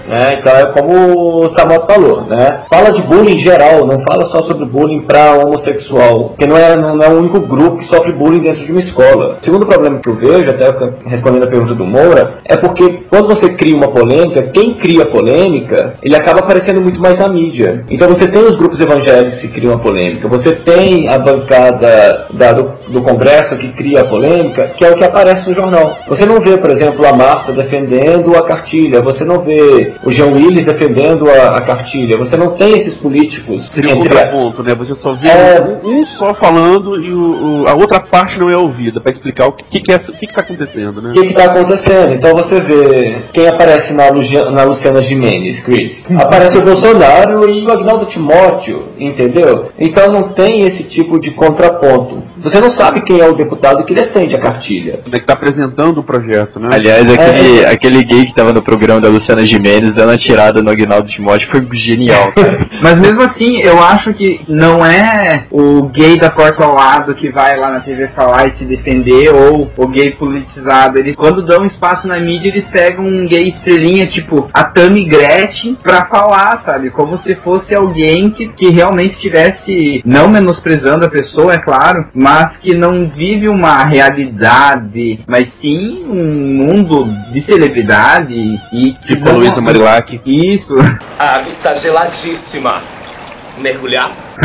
[SPEAKER 2] né? Então é como o Samuel falou, né? Fala de bullying geral, não fala só sobre bullying para homossexual, porque não é, não é o único grupo que sofre bullying dentro de uma escola. O segundo problema que eu vejo, até respondendo a pergunta do Moura, é porque quando você cria uma polêmica, quem cria polêmica, ele acaba aparecendo muito mais na mídia. Então você tem os grupos evangélicos que criam a polêmica, você tem a bancada da- do, do Congresso que cria a polêmica, que é o que aparece no jornal. Você não vê, por exemplo, a Marta defendendo a cartilha, você não vê o Jean Willis defendendo a, a cartilha, você não tem esses políticos
[SPEAKER 7] Seria um contraponto, né? Você só vê
[SPEAKER 2] É.
[SPEAKER 7] um, só falando e o, o- a outra parte não é ouvida, para explicar o que, que, é, o que, que tá acontecendo, né?
[SPEAKER 2] o que está acontecendo. Então você vê quem aparece na, Lugia- na Luciana Gimenez, Chris. Aparece o Bolsonaro e o Agnaldo Timóteo, entendeu? Então não tem esse tipo de contraponto. Você não sabe quem é o deputado que defende a cartilha.
[SPEAKER 7] É que tá apresentando o projeto, né?
[SPEAKER 4] Aliás, aquele, aquele gay que tava no programa da Luciana Gimenez dando a tirada no Agnaldo Timóteo foi genial, cara.
[SPEAKER 3] Mas mesmo assim, eu acho que não é o gay da porta ao lado que vai lá na TV falar e se defender, ou o gay politizado. Eles, quando dão espaço na mídia, eles pegam um gay estrelinha, tipo a Tammy Gretchen, pra falar, sabe? Como se fosse alguém que, que realmente estivesse, não menosprezando a pessoa, é claro, mas que não vive uma realidade, mas sim um mundo de celebridade e que
[SPEAKER 7] A Luísa Marilac.
[SPEAKER 3] Isso.
[SPEAKER 10] A água está geladíssima. Mergulhar?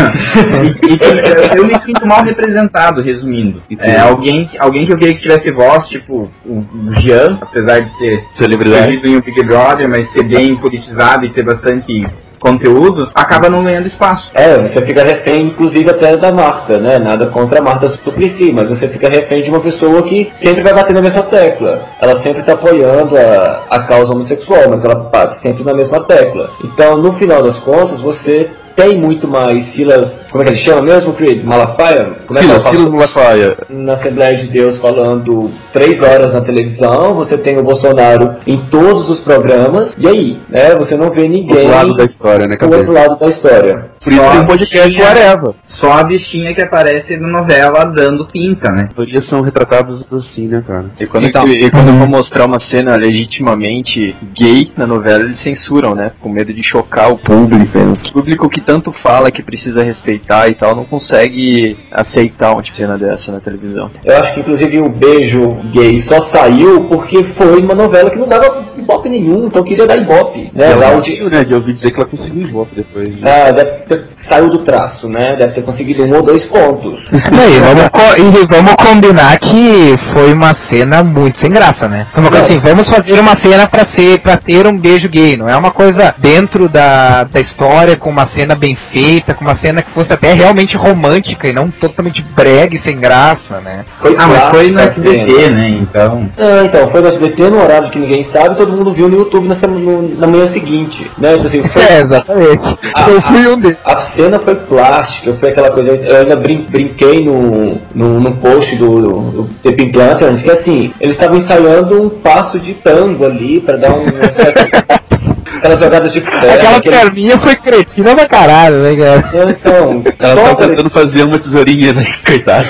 [SPEAKER 3] e, e eu- me sinto mal representado, resumindo. É, alguém, alguém que eu queria que tivesse voz, tipo o Jean, apesar de ser
[SPEAKER 7] Celebridade.
[SPEAKER 3] em um Big Brother, mas ser bem politizado e ter bastante conteúdo, acaba não ganhando espaço.
[SPEAKER 2] É, você fica refém, inclusive, até da Marta, né? Nada contra a Marta Suplicy, mas você fica refém de uma pessoa que sempre vai bater na mesma tecla. Ela sempre está apoiando a, a causa homossexual, mas ela bate sempre na mesma tecla. Então, no final das contas, você tem muito mais Silas, como é que ele chama mesmo, Creed? Malafaia? Como é que
[SPEAKER 7] Silas, Malafaia.
[SPEAKER 2] na Assembleia de Deus falando três horas na televisão, você tem o Bolsonaro em todos os programas, e aí, né? Você não vê ninguém
[SPEAKER 7] Do lado da história, né,
[SPEAKER 2] do outro lado da história.
[SPEAKER 7] Por isso tem um podcast
[SPEAKER 3] bichinha-
[SPEAKER 7] Areva.
[SPEAKER 3] Só a bichinha que aparece na novela dando pinta, né?
[SPEAKER 7] Todos são retratados assim, né, cara?
[SPEAKER 4] E quando,
[SPEAKER 5] Então.
[SPEAKER 4] e quando eu vou mostrar uma cena legitimamente gay na novela, eles censuram, né? Com medo de chocar o público. né? O público que tanto fala que precisa respeitar e tal, não consegue aceitar uma cena dessa na televisão.
[SPEAKER 2] Eu acho que inclusive o beijo gay só saiu porque foi uma novela que não dava ibope nenhum, então queria dar ibope. Né?
[SPEAKER 7] Ela
[SPEAKER 2] Dar o
[SPEAKER 7] conseguiu, né? De ouvir dizer que ela conseguiu Ibope depois. né?
[SPEAKER 2] Ah, deve ter saiu do traço, né? Deve ter conseguido um ou dois pontos.
[SPEAKER 1] E vamos, co- e vamos combinar que foi uma cena muito sem graça, né? Coisa assim, vamos fazer uma cena pra ser, para ter um beijo gay, não é uma coisa dentro da, da história, com uma cena bem feita, com uma cena que fosse até realmente romântica e não totalmente brega e sem graça, né?
[SPEAKER 2] Foi
[SPEAKER 3] Ah, mas foi no SBT, né? Então.
[SPEAKER 2] Ah, então, foi no SBT no horário que ninguém sabe, todo mundo viu no YouTube na, sema- no- na manhã seguinte, né? Então, assim, foi-
[SPEAKER 1] É, exatamente.
[SPEAKER 2] Ah,
[SPEAKER 1] Eu fui um deles.
[SPEAKER 2] A cena foi plástica, foi aquela coisa. Eu ainda brin- brinquei no, no, no post do, do The Pink Lanterns, que assim, eles estavam ensaiando um passo de tango ali pra dar um. aquelas jogadas de perna.
[SPEAKER 1] Aquela
[SPEAKER 2] aquele-
[SPEAKER 1] perninha foi cretina pra caralho, né, cara?
[SPEAKER 2] Então,
[SPEAKER 7] Ela
[SPEAKER 2] só
[SPEAKER 7] tá
[SPEAKER 2] pra-
[SPEAKER 7] tentando fazer uma tesourinha, né? Coitado.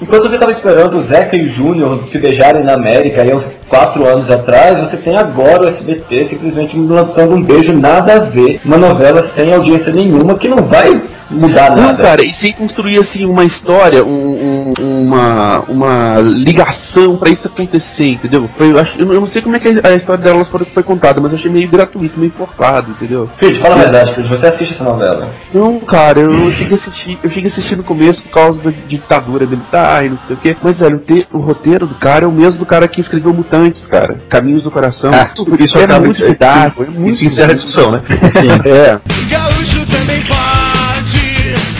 [SPEAKER 2] Enquanto você estava esperando o Zeca e o Júnior se beijarem na América aí uns quatro anos atrás, você tem agora o SBT simplesmente lançando um beijo nada a ver. Uma novela sem audiência nenhuma que não vai mudar
[SPEAKER 7] Não,
[SPEAKER 2] nada.
[SPEAKER 7] cara, e sem construir assim uma história, um- um- uma, uma ligação pra isso acontecer, entendeu? Foi, eu, acho, eu não- não sei como é que a história delas foi, foi contada, mas eu achei meio gratuito, meio forçado, entendeu?
[SPEAKER 2] Fred, fala a verdade, Fred, você assiste essa novela?
[SPEAKER 7] Não, cara, eu cheguei a assistir, eu cheguei a assistir no começo por causa da ditadura militar e não sei o quê. Mas, velho, o, te- o roteiro do cara é o mesmo do cara que escreveu Mutantes, cara. Caminhos do Coração.
[SPEAKER 8] Ah, por isso
[SPEAKER 7] é
[SPEAKER 8] acaba
[SPEAKER 7] muito
[SPEAKER 8] isso-
[SPEAKER 7] verdade, foi muito
[SPEAKER 8] isso encerra a discussão, né?
[SPEAKER 7] É.
[SPEAKER 11] Gaúcho também pode, não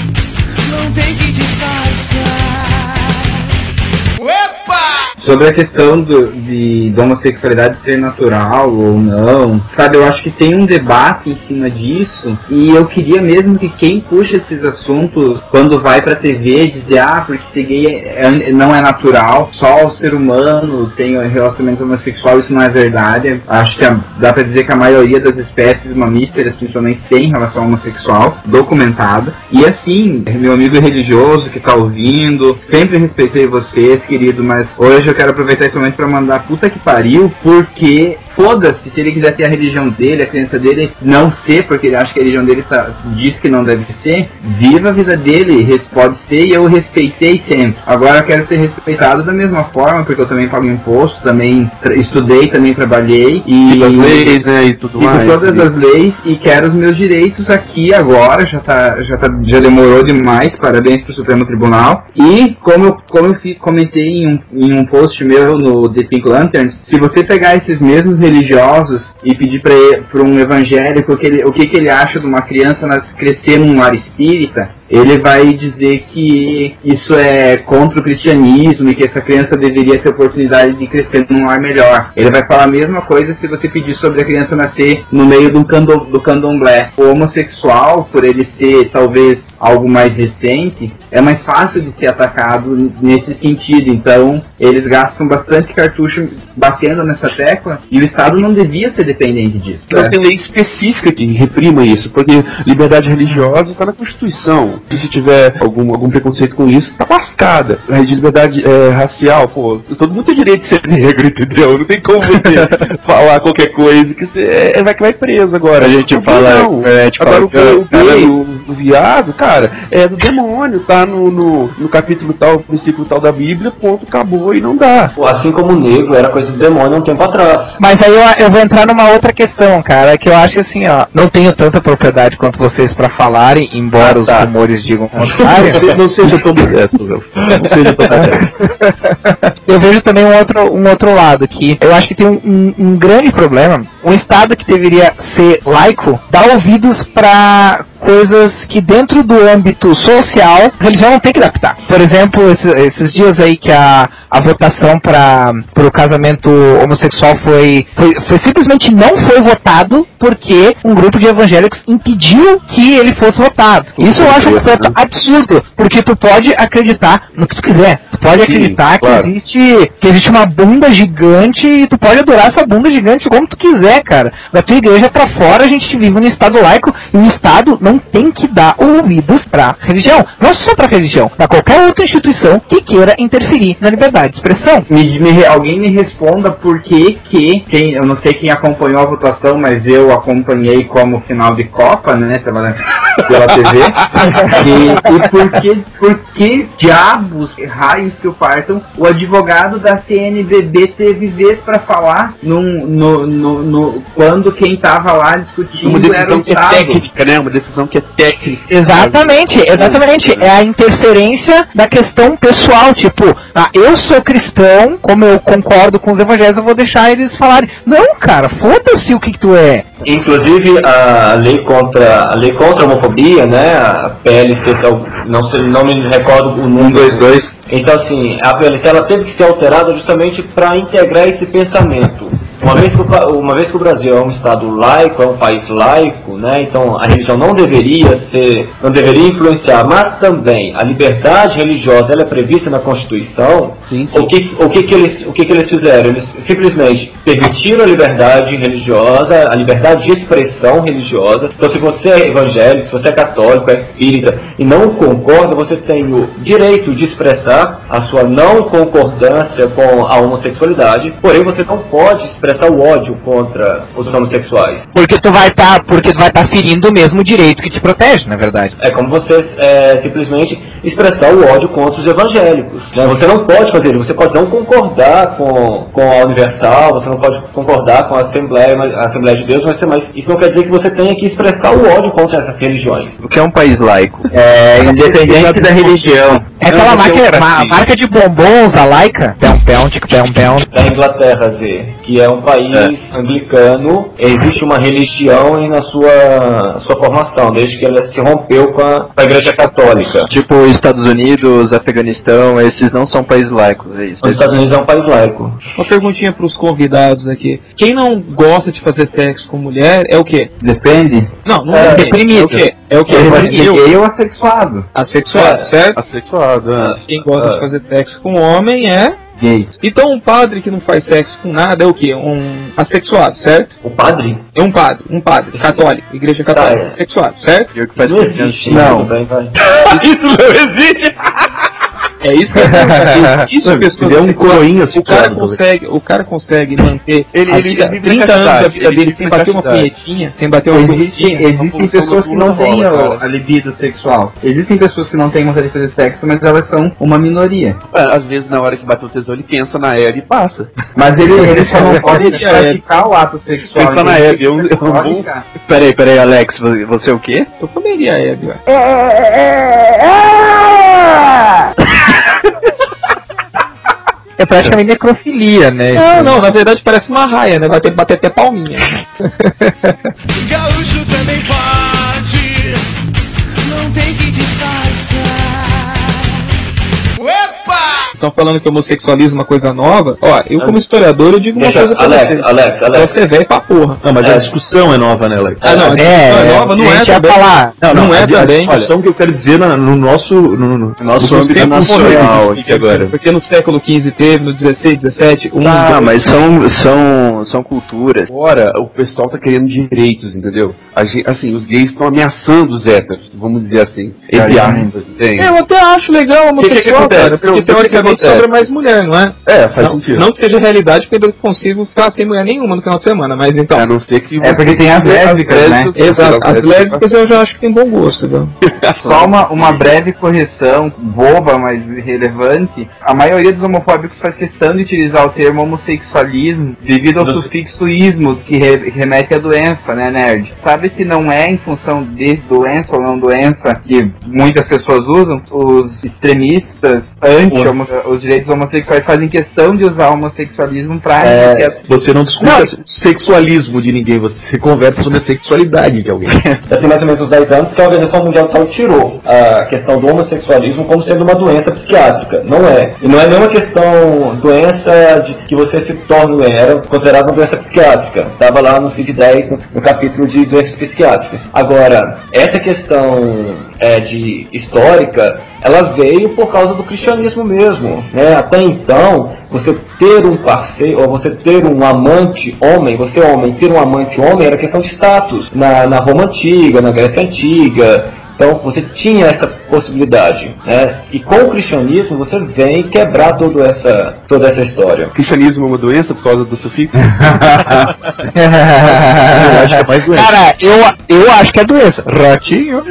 [SPEAKER 3] Sobre a questão do, de, da homossexualidade ser natural ou não, sabe, eu acho que tem um debate em cima disso e eu queria mesmo que quem puxa esses assuntos quando vai pra TV dizer, ah, porque ser gay é- é- não é natural, só o ser humano tem um relacionamento homossexual, isso não é verdade. Acho que a- dá pra dizer que a maioria das espécies mamíferas, principalmente, tem relação homossexual documentada. E assim, meu amigo religioso que tá ouvindo, sempre respeitei vocês, querido, mas hoje eu quero aproveitar esse momento pra mandar puta que pariu, porque foda-se se ele quiser ter a religião dele, a crença dele, não ser, porque ele acha que a religião dele tá, diz que não deve ser, viva a vida dele, pode ser e eu respeitei sempre. Agora eu quero ser respeitado da mesma forma, porque eu também pago imposto, também estudei, também trabalhei e,
[SPEAKER 7] E as leis, né, e tudo
[SPEAKER 3] e
[SPEAKER 7] mais.
[SPEAKER 3] todas as leis e quero os meus direitos aqui agora, já tá, já tá, já demorou demais, parabéns pro Supremo Tribunal. E como eu, como eu comentei em um, em um post meu no The Pink Lanterns, se você pegar esses mesmos religiosos e pedir pra um evangélico o que ele, o que, que ele acha de uma criança crescer num lar espírita, ele vai dizer que isso é contra o cristianismo e que essa criança deveria ter oportunidade de crescer num lar melhor. Ele vai falar a mesma coisa se você pedir sobre a criança nascer no meio do, cando, do candomblé. O homossexual, por ele ser talvez algo mais recente, é mais fácil de ser atacado nesse sentido. Então, eles gastam bastante cartucho batendo nessa tecla e o Estado não devia ser dependente disso.
[SPEAKER 7] Não
[SPEAKER 3] né?
[SPEAKER 7] tem lei específica que reprima isso, porque liberdade religiosa está na Constituição. E se tiver algum, algum preconceito com isso, tá lascada. A de liberdade é, racial, pô, todo mundo tem direito de ser negro, entendeu? Não tem como você falar qualquer coisa que você é, vai que vai preso agora.
[SPEAKER 4] A gente
[SPEAKER 7] Não,
[SPEAKER 4] fala-
[SPEAKER 7] não.
[SPEAKER 4] gente
[SPEAKER 7] agora
[SPEAKER 4] fala
[SPEAKER 7] o, gay,
[SPEAKER 4] não-
[SPEAKER 7] o, o viado, cara, é do demônio, tá no, no, no capítulo tal, princípio tal da Bíblia, ponto, acabou e não dá.
[SPEAKER 2] Pô, Assim como o negro era coisa do demônio há um tempo atrás.
[SPEAKER 1] Mas aí eu, eu vou entrar numa outra questão, cara, que eu acho que assim, ó, não tenho tanta propriedade quanto vocês pra falarem, embora
[SPEAKER 2] Ah, tá.
[SPEAKER 1] os rumores digam o contrário.
[SPEAKER 7] Não seja tão direto, Léo. Não seja tão direto.
[SPEAKER 1] eu vejo também um outro, um outro lado, que eu acho que tem um, um- um grande problema. Um Estado que deveria ser laico dá ouvidos para coisas que dentro do âmbito social, a religião não tem que adaptar. Por exemplo, esses, esses dias aí que a, a votação para o casamento homossexual foi, foi, foi simplesmente não foi votado porque um grupo de evangélicos impediu que ele fosse votado. Isso eu acho um completo absurdo, porque tu pode acreditar no que tu quiser. Tu pode acreditar
[SPEAKER 7] claro.
[SPEAKER 1] que existe que existe uma bunda gigante e tu pode adorar essa bunda gigante como tu quiser, cara. Da tua igreja pra fora a gente vive num estado laico e o estado não tem que dar ouvidos pra religião. Não só pra religião, pra qualquer outra instituição que queira interferir na liberdade de expressão.
[SPEAKER 3] Me, me- alguém me responda por que que, quem, eu não sei quem acompanhou a votação, mas eu acompanhei como final de Copa, né, pela, pela TV, e, e por, que, por que diabos, raio homens que o partam. O advogado da CNBB teve vez para falar num, no, no, no- quando quem tava lá discutindo
[SPEAKER 7] Uma
[SPEAKER 3] era o
[SPEAKER 7] decisão que é
[SPEAKER 3] Estado.
[SPEAKER 7] técnica, né? Uma decisão que é técnica.
[SPEAKER 1] Exatamente, exatamente. É a interferência da questão pessoal, tipo, ah, eu sou cristão, como eu concordo com os evangélicos, eu vou deixar eles falarem. Não, cara, foda-se o que, que tu é.
[SPEAKER 2] Inclusive a lei contra a lei contra a homofobia, né? A PLC, que é não, sei, não me recordo o número.
[SPEAKER 7] 2.
[SPEAKER 2] Então assim, a PLC ela teve que ser alterada justamente para integrar esse pensamento. Uma vez, que o, uma vez que o Brasil é um estado laico, é um país laico, né? Então a religião não deveria ser, não deveria influenciar, mas também a liberdade religiosa ela é prevista na Constituição. O que, o que, que eles, o que, que eles fizeram? Eles simplesmente permitiram a liberdade religiosa, a liberdade de expressão religiosa. Então se você é evangélico, se você é católico, é espírita e não concorda, você tem o direito de expressar a sua não concordância com a homossexualidade, porém você não pode expressar o ódio contra os homossexuais.
[SPEAKER 1] Porque tu vai estar, porque tu vai estar ferindo o mesmo direito que te protege, na verdade.
[SPEAKER 2] É como você é, simplesmente expressar o ódio contra os evangélicos. né? Você não pode fazer isso, você pode não concordar com, com a Universal, você não pode concordar com a Assembleia, mas- a Assembleia de Deus, mas, mas isso não quer dizer que você tenha que expressar o ódio contra essas religiões.
[SPEAKER 4] O que é um país laico?
[SPEAKER 3] É, independente da religião.
[SPEAKER 1] É aquela ma- marca de bombons, a Laika. Pão, pão, tic, pão, pão.
[SPEAKER 2] Da Inglaterra, Zê, que é um país anglicano, existe uma religião aí na sua, sua formação, desde que ela se rompeu com a, com a Igreja Católica.
[SPEAKER 4] Tipo, Estados Unidos, Afeganistão, esses não são países laicos, é isso.
[SPEAKER 2] Os Estados Unidos é um país laico.
[SPEAKER 5] Uma perguntinha pros convidados aqui. Quem não gosta de fazer sexo com mulher é o quê?
[SPEAKER 3] Depende.
[SPEAKER 5] Não, não
[SPEAKER 3] É,
[SPEAKER 5] é,
[SPEAKER 3] deprimido.
[SPEAKER 5] É o quê? É o
[SPEAKER 3] ser
[SPEAKER 5] Eu-
[SPEAKER 3] gay ou assexuado.
[SPEAKER 5] Assexuado, certo?
[SPEAKER 7] Assexuado, né?
[SPEAKER 5] Quem gosta de fazer sexo com homem é
[SPEAKER 3] Gay.
[SPEAKER 5] Então um padre que não faz sexo com nada é o quê? Um assexuado, certo?
[SPEAKER 2] O padre?
[SPEAKER 5] É um padre, um padre, católico, igreja católica,
[SPEAKER 2] Tá, é.
[SPEAKER 5] assexuado, certo?
[SPEAKER 4] Eu que faz
[SPEAKER 2] Não existe.
[SPEAKER 5] Não.
[SPEAKER 7] Isso não existe!
[SPEAKER 5] É isso que eu Isso é pessoas
[SPEAKER 7] Ele é um coroinha
[SPEAKER 5] o cara consegue, o cara consegue manter
[SPEAKER 7] Ele-
[SPEAKER 5] a
[SPEAKER 7] ele-
[SPEAKER 5] vida,
[SPEAKER 7] ele vive na
[SPEAKER 5] 30 anos da vida
[SPEAKER 7] ele
[SPEAKER 5] dele sem bater uma punhetinha, sem bater uma
[SPEAKER 3] Existe,
[SPEAKER 5] punhetinha.
[SPEAKER 3] existem pessoas que não têm a libido sexual. Existem pessoas que não têm vontade de fazer sexo, mas elas são uma minoria.
[SPEAKER 7] É, Às vezes, na hora que bate o tesão, ele pensa na Eve e passa.
[SPEAKER 3] Mas ele, ele só não pode
[SPEAKER 5] É.
[SPEAKER 3] praticar o ato sexual.
[SPEAKER 7] Pensa na Hebe, é um- é um
[SPEAKER 3] pode
[SPEAKER 7] bom-
[SPEAKER 3] ficar.
[SPEAKER 4] Peraí, peraí, Alex, você, você é o quê?
[SPEAKER 5] Eu comeria a Hebe.
[SPEAKER 1] Praticamente necrofilia, né?
[SPEAKER 5] Não, não, na verdade parece uma raia, né? Vai ter que bater até palminha.
[SPEAKER 11] Gaúcho também pode,
[SPEAKER 5] Estão falando que homossexualismo é uma coisa nova. Ó, eu como historiador eu digo uma
[SPEAKER 2] Deixa,
[SPEAKER 5] coisa pra
[SPEAKER 2] Alex,
[SPEAKER 5] vocês.
[SPEAKER 2] Alex, Alex.
[SPEAKER 5] Você é velho pra porra.
[SPEAKER 7] Não, mas
[SPEAKER 2] É.
[SPEAKER 7] a discussão é nova, né, Alex?
[SPEAKER 5] Ah, não, a discussão é, nova, não é também.
[SPEAKER 1] falar.
[SPEAKER 5] Não, não, é
[SPEAKER 7] a,
[SPEAKER 5] também.
[SPEAKER 7] A discussão que eu quero dizer na- no nosso... No, no,
[SPEAKER 4] Nosso
[SPEAKER 7] no
[SPEAKER 4] âmbito
[SPEAKER 7] tempo
[SPEAKER 4] nacional
[SPEAKER 7] moderno
[SPEAKER 4] aqui agora.
[SPEAKER 5] Porque no século XV teve, no 16, 17, um.
[SPEAKER 4] Ah,
[SPEAKER 5] dois,
[SPEAKER 4] mas são, são, são culturas.
[SPEAKER 7] Agora, o pessoal tá querendo direitos, entendeu? Assim, os gays estão ameaçando os héteros, vamos dizer assim. Entre aspas, entende?
[SPEAKER 5] Eu até acho legal a
[SPEAKER 7] Que que que
[SPEAKER 5] homossexual,
[SPEAKER 7] acontece?
[SPEAKER 5] cara, porque teoricamente sobra mais mulher, não é?
[SPEAKER 7] É, faz
[SPEAKER 5] Não,
[SPEAKER 7] sentido.
[SPEAKER 5] não que seja realidade, porque eu consigo ficar sem mulher nenhuma no final de semana, mas então.
[SPEAKER 7] A não ser que...
[SPEAKER 3] É porque tem as lésbicas, né?
[SPEAKER 5] Exato, as lésbicas eu já acho que tem bom gosto, viu?
[SPEAKER 3] Só uma, uma breve correção, boba, mas relevante. A maioria dos homofóbicos faz questão de utilizar o termo homossexualismo devido ao sufixo ismo, que re- remete à doença, né, nerd? Sabe que não é em função de doença ou não doença que muitas pessoas usam? Os extremistas anti os direitos homossexuais fazem questão de usar o homossexualismo pra
[SPEAKER 7] É, você não discute sexualismo de ninguém, você conversa sobre a sexualidade de alguém.
[SPEAKER 2] Já tem mais ou menos uns 10 anos que a Organização Mundial de Saúde tirou a questão do homossexualismo como sendo uma doença psiquiátrica. Não é. E não é nenhuma questão doença de que você se torna, era considerada uma doença psiquiátrica. Estava lá no CID 10, no, no capítulo de doenças psiquiátricas. Agora, essa questão é, de histórica, ela veio por causa do cristianismo mesmo. Né? Até então, você ter um parceiro, ou você ter um amante homem, você homem, ter um amante homem era questão de status. Na, na Roma Antiga, na Grécia Antiga, então você tinha essa possibilidade, né? E com o cristianismo você vem quebrar toda essa toda essa história.
[SPEAKER 7] O cristianismo é uma doença por causa do sufixo?
[SPEAKER 1] acho que é mais doença. Cara, eu, eu acho que é doença. Ratinho.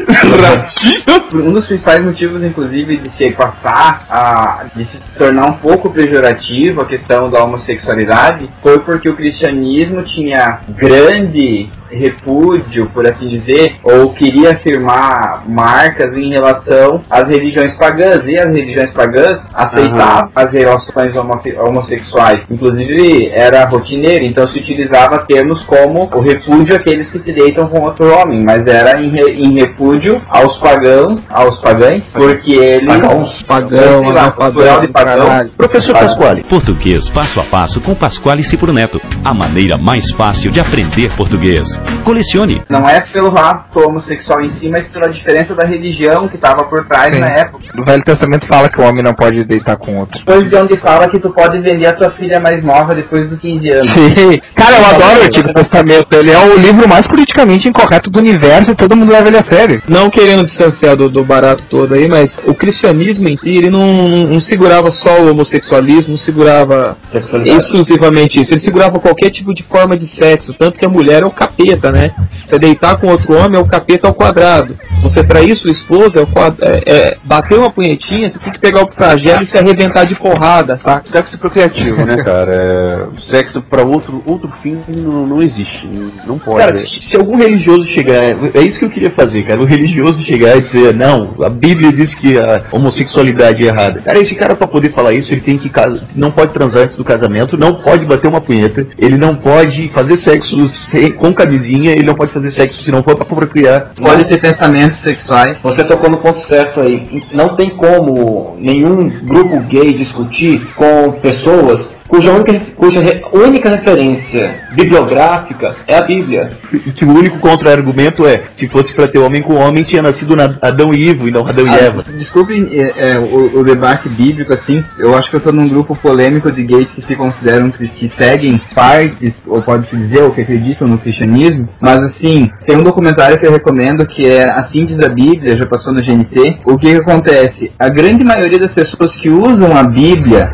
[SPEAKER 3] Um dos principais motivos, inclusive, de se passar a. de se tornar um pouco pejorativo a questão da homossexualidade foi porque o cristianismo tinha grande repúdio, por assim dizer, ou queria afirmar marcas em relação às religiões pagãs. E as religiões pagãs aceitavam as relações homosse- homossexuais. Inclusive, era rotineiro, então se utilizava termos como o repúdio àqueles que se deitam com outro homem, mas era em, re- em repúdio aos pagãos, aos pagães, porque eles...
[SPEAKER 2] Pagãos?
[SPEAKER 3] Pagão, sei lá, de pagão.
[SPEAKER 7] Professor Pasquale.
[SPEAKER 12] Português passo a passo com Pasquale Cipro Neto. A maneira mais fácil de aprender português. Colecione.
[SPEAKER 3] Não é pelo ato homossexual em si, mas pela diferença da religião que estava por trás
[SPEAKER 1] Sim.
[SPEAKER 3] na época.
[SPEAKER 1] O Velho Testamento fala que o homem não pode deitar com outro.
[SPEAKER 3] Depois de onde fala que tu pode vender a tua filha mais nova depois dos 15 anos.
[SPEAKER 1] Sim. Cara, eu adoro o Antigo Testamento. Ele é o livro mais politicamente incorreto do universo e todo mundo leva ele a sério.
[SPEAKER 5] Não querendo distanciar do, do barato todo aí, mas o cristianismo em si, ele não, não segurava só o homossexualismo, não segurava exclusivamente isso. Ele segurava qualquer tipo de forma de sexo, tanto que a mulher é o capeta, né? Você deitar com outro homem é o capeta ao quadrado. Você trair sua esposa é, o quad... é, é bater uma punhetinha, você tem que pegar o flagelo e se arrebentar de porrada, tá?
[SPEAKER 7] Sexo procriativo, né, cara? É, sexo pra outro, outro fim não, não existe. Não pode.
[SPEAKER 8] Cara, se algum religioso chegar, é isso que eu queria fazer, cara. O religioso chegar e dizer, não, a Bíblia diz que a homossexualidade é errada. Cara, esse cara pra poder falar isso, ele tem que não pode transar antes do casamento, não pode bater uma punheta, ele não pode fazer sexo sem- com camisinha, ele não pode fazer sexo se não for pra procriar.
[SPEAKER 3] Pode ter pensamentos sexuais.
[SPEAKER 2] Você tocou no ponto certo aí. Não tem como nenhum grupo gay discutir com pessoas cuja única, cuja re- única referência bibliográfica é a Bíblia.
[SPEAKER 8] E que o único contra-argumento é, se fosse pra ter homem com homem, tinha nascido na Adão e Ivo e não Adão e Eva.
[SPEAKER 3] Ah, desculpe é, é, o, o debate bíblico, assim, eu acho que eu tô num grupo polêmico de gays que se consideram cri- que seguem partes, ou pode-se dizer, ou que acreditam no cristianismo, mas assim, tem um documentário que eu recomendo que é Assim diz a Bíblia, já passou no GNT. O que, que acontece? A grande maioria das pessoas que usam a Bíblia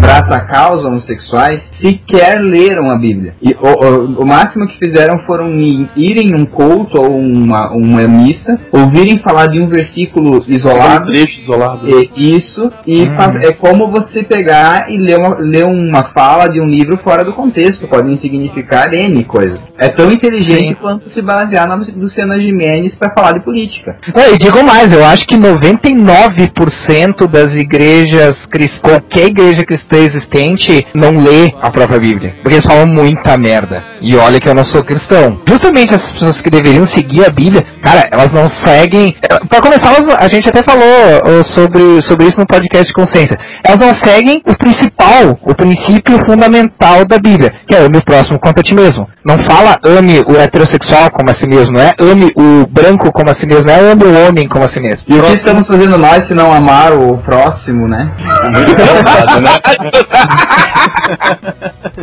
[SPEAKER 3] para atacar os homossexuais sequer leram a Bíblia. E o, o- o máximo que fizeram foram ir, irem num culto ou uma, uma missa, ouvirem falar de um versículo isolado.
[SPEAKER 7] Um trecho isolado.
[SPEAKER 3] E- isso, e
[SPEAKER 7] Hum.
[SPEAKER 3] é como você pegar e ler uma, ler uma fala de um livro fora do contexto. Podem significar N coisas. É tão inteligente quanto se basear na Luciana Gimenez para falar de política.
[SPEAKER 1] É, e digo mais, eu acho que 99% das igrejas, qualquer igreja cristã existente, não lê a própria Bíblia. Porque eles falam muita merda. E olha que eu não sou cristão. Justamente as pessoas que deveriam seguir a Bíblia, cara, elas não seguem. Pra começar, a gente até falou sobre, sobre isso no podcast de consciência. Elas não seguem o principal, o princípio fundamental da Bíblia, que é ame o próximo quanto a ti mesmo. Não fala ame o heterossexual como a si mesmo, não é ame o branco como a si mesmo, não é ame o homem como a si mesmo.
[SPEAKER 3] E o que estamos fazendo nós se não amar o próximo, né?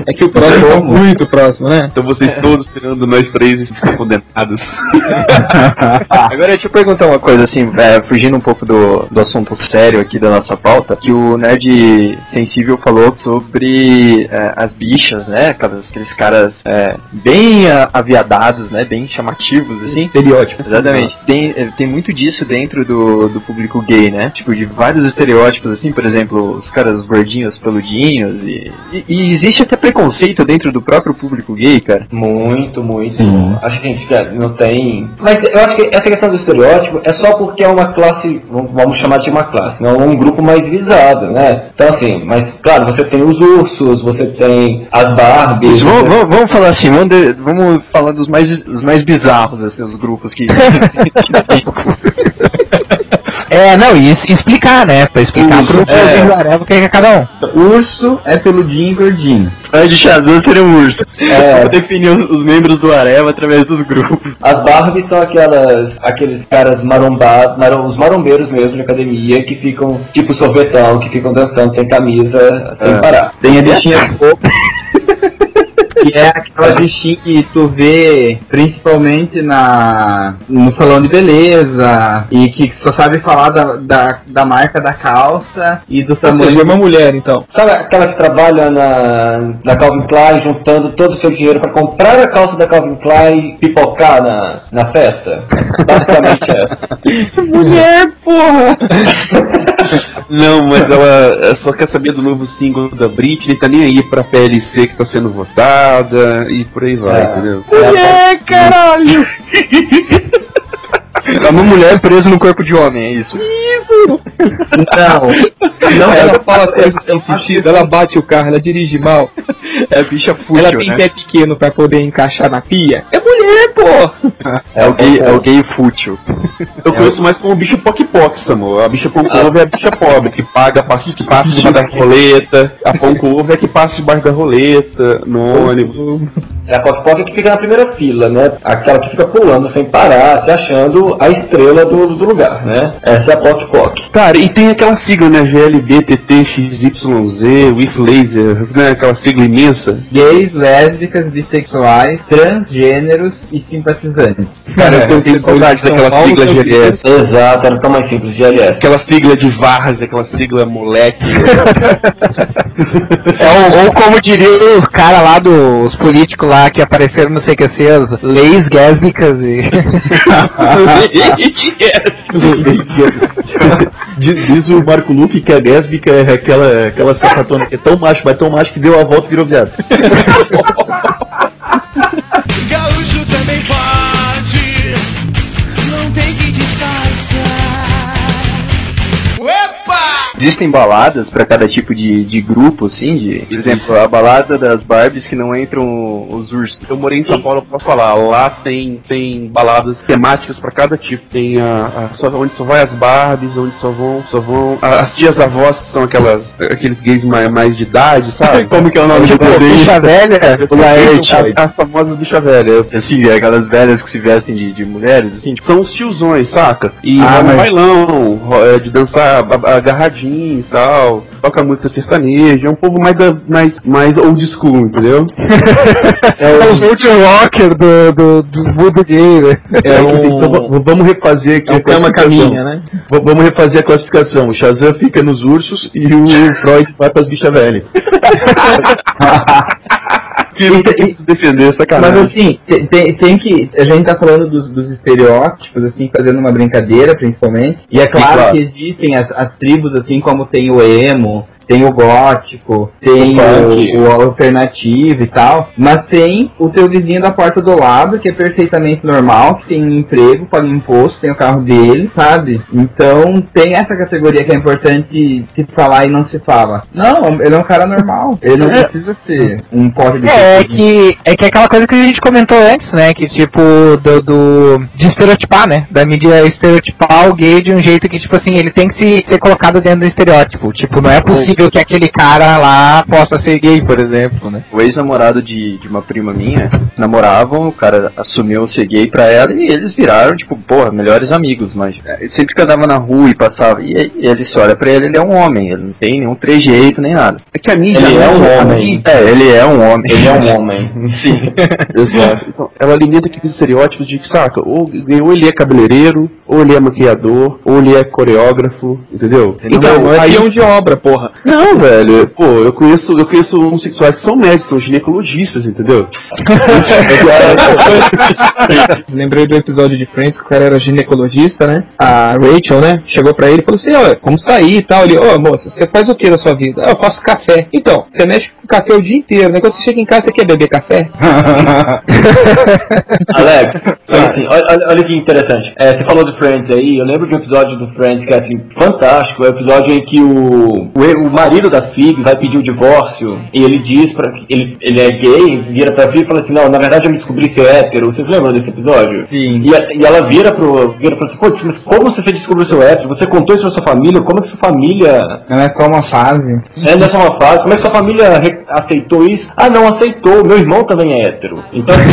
[SPEAKER 5] É que o próximo é muito próximo, né?
[SPEAKER 7] Então vocês todos tirando nós três condenados.
[SPEAKER 4] Agora deixa eu perguntar uma coisa assim, é, fugindo um pouco do, do assunto sério aqui da nossa pauta, que o Nerd Sensível falou sobre é, as bichas, né? Aquelas, aqueles caras é, bem aviadados, né? Bem chamativos, assim.
[SPEAKER 8] Estereótipo.
[SPEAKER 4] Exatamente. Tem, é, tem muito disso dentro do, do público gay, né? Tipo, de vários estereótipos, assim, por exemplo, os caras gordinhos, peludinhos, e, e, e existe até preconceito dentro do próprio público gay, cara.
[SPEAKER 2] Muito, muito. Acho que a gente cara, não tem. Mas eu acho que essa questão do estereótipo é só porque é uma classe, vamos- chamar de uma classe, não um grupo mais visado, né? Então assim, mas claro, você tem os ursos, você tem as Barbies.
[SPEAKER 4] Vamos,
[SPEAKER 2] você-
[SPEAKER 4] vamos- vamos falar assim, vamos, de- vamos falar dos mais, os mais bizarros, assim, os grupos que.
[SPEAKER 1] É, não, e explicar, né? Pra explicar pro
[SPEAKER 3] é.
[SPEAKER 1] é. Areva o que é cada um.
[SPEAKER 3] Urso é peludinho e gordinho.
[SPEAKER 4] Fred Shazam seria um urso.
[SPEAKER 2] É.
[SPEAKER 4] Vou definir os, os membros do Areva através dos grupos.
[SPEAKER 2] As Barbies são aquelas, aqueles caras marombados, marom, os marombeiros mesmo de academia que ficam tipo sorvetão, que ficam dançando sem camisa, sem
[SPEAKER 4] É.
[SPEAKER 2] parar.
[SPEAKER 3] Tem a bichinha Que é aquela bichinha que tu vê principalmente na no salão de beleza e que só sabe falar da, da, da marca da calça e do tamanho.
[SPEAKER 5] é uma mulher, então.
[SPEAKER 2] Sabe aquela que trabalha na, na Calvin Klein juntando todo o seu dinheiro pra comprar a calça da Calvin Klein e pipocar na, na festa? Basicamente essa.
[SPEAKER 5] Mulher, porra!
[SPEAKER 7] Não, mas ela só quer saber do novo single da Britney, tá nem aí pra PLC que tá sendo votada e por aí vai,
[SPEAKER 2] É.
[SPEAKER 7] entendeu?
[SPEAKER 5] Mulher, caralho!
[SPEAKER 4] É uma mulher presa no corpo de homem, é isso.
[SPEAKER 3] Não,
[SPEAKER 5] Não, ela fala coisa sem sentido, ela bate o carro, ela dirige mal.
[SPEAKER 4] É bicha fútil,
[SPEAKER 5] Ela tem
[SPEAKER 4] né?
[SPEAKER 5] pé pequeno pra poder encaixar na pia. É mulher, pô!
[SPEAKER 4] É o gay, é o gay fútil.
[SPEAKER 7] Eu conheço mais como bicho poc-poc, Samu. A bicha pão com ovo é a bicha pobre, que paga, passa, que passa debaixo da roleta. A pão com ovo é que passa debaixo da roleta, no ônibus.
[SPEAKER 2] É a Poc que fica na primeira fila, né? Aquela que fica pulando sem parar, se achando a estrela do, do lugar, né? Essa é a Poc Poc.
[SPEAKER 7] Cara, e tem aquela sigla, né? GLB, TT, XYZ, with laser, né? Aquela sigla imensa.
[SPEAKER 3] gays, lésbicas, bissexuais, transgêneros e simpatizantes.
[SPEAKER 7] Cara, eu tenho saudade daquela sigla GLS.
[SPEAKER 2] Exato, era tão mais simples, GLS.
[SPEAKER 7] Aquela sigla de Varras, aquela sigla moleque.
[SPEAKER 1] É, ou, ou como diria os caras lá dos políticos lá que apareceram no CQC, as leis gásmicas e.
[SPEAKER 8] Diz, diz o Marco Luque que a lésbica é aquela, aquela sapatona que é tão macho, mas tão macho que deu a volta e virou viado.
[SPEAKER 4] Existem baladas pra cada tipo de, de grupo, assim, de, por exemplo, a balada das Barbies que não entram os ursos.
[SPEAKER 7] Eu morei em São Paulo, eu posso falar. Lá tem, tem baladas temáticas pra cada tipo. Tem a, a- só, onde só vai as Barbies, onde só vão, só vão a- as tias avós que são aquelas aqueles gays mais, mais de idade, sabe?
[SPEAKER 4] Como que é o nome do desenho?
[SPEAKER 1] Bicha velha?
[SPEAKER 7] Laerte, as famosas bicha velha.
[SPEAKER 4] Assim, aquelas velhas que se vestem de, de mulheres, assim, tipo,
[SPEAKER 7] São os tiozões, saca? E
[SPEAKER 3] Ah, mas-
[SPEAKER 7] bailão, é, de dançar a- agarradinho e tal. Toca música sertaneja, é um povo mais, mais, mais old school, entendeu?
[SPEAKER 1] É o Ultra Rocker do, do, do mundo gay, né?
[SPEAKER 8] É um... Então vamos refazer aqui
[SPEAKER 5] É
[SPEAKER 8] a
[SPEAKER 5] o Cama
[SPEAKER 8] classificação.
[SPEAKER 5] Caminha, né?
[SPEAKER 8] V- Vamos refazer a classificação. O Shazam fica nos ursos e o Freud vai pras bichas velhas.
[SPEAKER 7] Que não tem que se defender,
[SPEAKER 3] Mas
[SPEAKER 7] sacanagem.
[SPEAKER 3] assim, te- tem, tem que. A gente tá falando dos, dos estereótipos, assim, fazendo uma brincadeira, principalmente. E é claro,
[SPEAKER 8] claro.
[SPEAKER 3] que existem as, as tribos, assim, como tem o emo, tem o gótico, tem
[SPEAKER 2] O
[SPEAKER 3] o, o alternativo e tal. Mas tem o teu vizinho da porta do lado, que é perfeitamente normal, que tem um emprego, paga imposto, tem o carro dele, sabe? Então tem essa categoria que é importante se falar e não se fala. Não, ele é um cara normal. Ele não precisa ser um pote de
[SPEAKER 1] É, é que é que é aquela coisa que a gente comentou antes, né? Que tipo, do, do- de estereotipar, né? Da mídia estereotipar o gay de um jeito que, tipo assim, ele tem que se, ser colocado dentro do estereótipo. Tipo, não é possível que aquele cara lá possa ser gay, por exemplo, né?
[SPEAKER 4] O ex-namorado de, de uma prima minha namoravam, o cara assumiu ser gay pra ela e eles viraram, tipo, porra, melhores amigos, mas é, sempre que andava na rua e passava, e aí ele se olha pra ele, ele é um homem, ele não tem nenhum trejeito nem nada.
[SPEAKER 7] É que a mídia
[SPEAKER 2] Ele é um homem.
[SPEAKER 4] É, ele é um homem.
[SPEAKER 2] Ele é um homem.
[SPEAKER 4] Sim.
[SPEAKER 7] Exato. Então, ela alimenta aqueles estereótipos de que, saca, ou, ou ele é cabeleireiro, ou ele é maquiador, ou ele é coreógrafo, entendeu?
[SPEAKER 5] Então, não é
[SPEAKER 7] aí,
[SPEAKER 5] peão de obra, porra.
[SPEAKER 7] Não, velho, pô, eu conheço, eu conheço homossexuais que são médicos, são ginecologistas, entendeu?
[SPEAKER 5] Lembrei do episódio de Friends que o cara era ginecologista, né? A Rachel, né? Chegou pra ele e falou assim: Ó, como sair e tal? Ele, ô moça, você faz o que da sua vida? "Ah, eu faço café. Então, você mexe com café o dia inteiro, né? Quando você chega em casa, você quer beber café?
[SPEAKER 2] Alex, assim, olha, olha- que interessante. É, você falou do Friends aí, eu lembro de um episódio do Friends que é assim, fantástico. É o episódio em que o, o, o marido da Phoebe vai pedir o divórcio e ele diz pra ele, ele é gay, vira pra Phoebe e fala assim, não, na verdade eu me descobri ser hétero. Vocês lembram desse episódio?
[SPEAKER 3] Sim.
[SPEAKER 2] E, e ela vira pro. vira pra assim, pô, mas como você fez descobrir seu hétero? Você contou isso pra sua família? Como é que sua família
[SPEAKER 3] Não é só uma fase.
[SPEAKER 2] é nessa uma fase, como é que sua família aceitou isso? Ah, não aceitou. Meu irmão também é hétero. Então,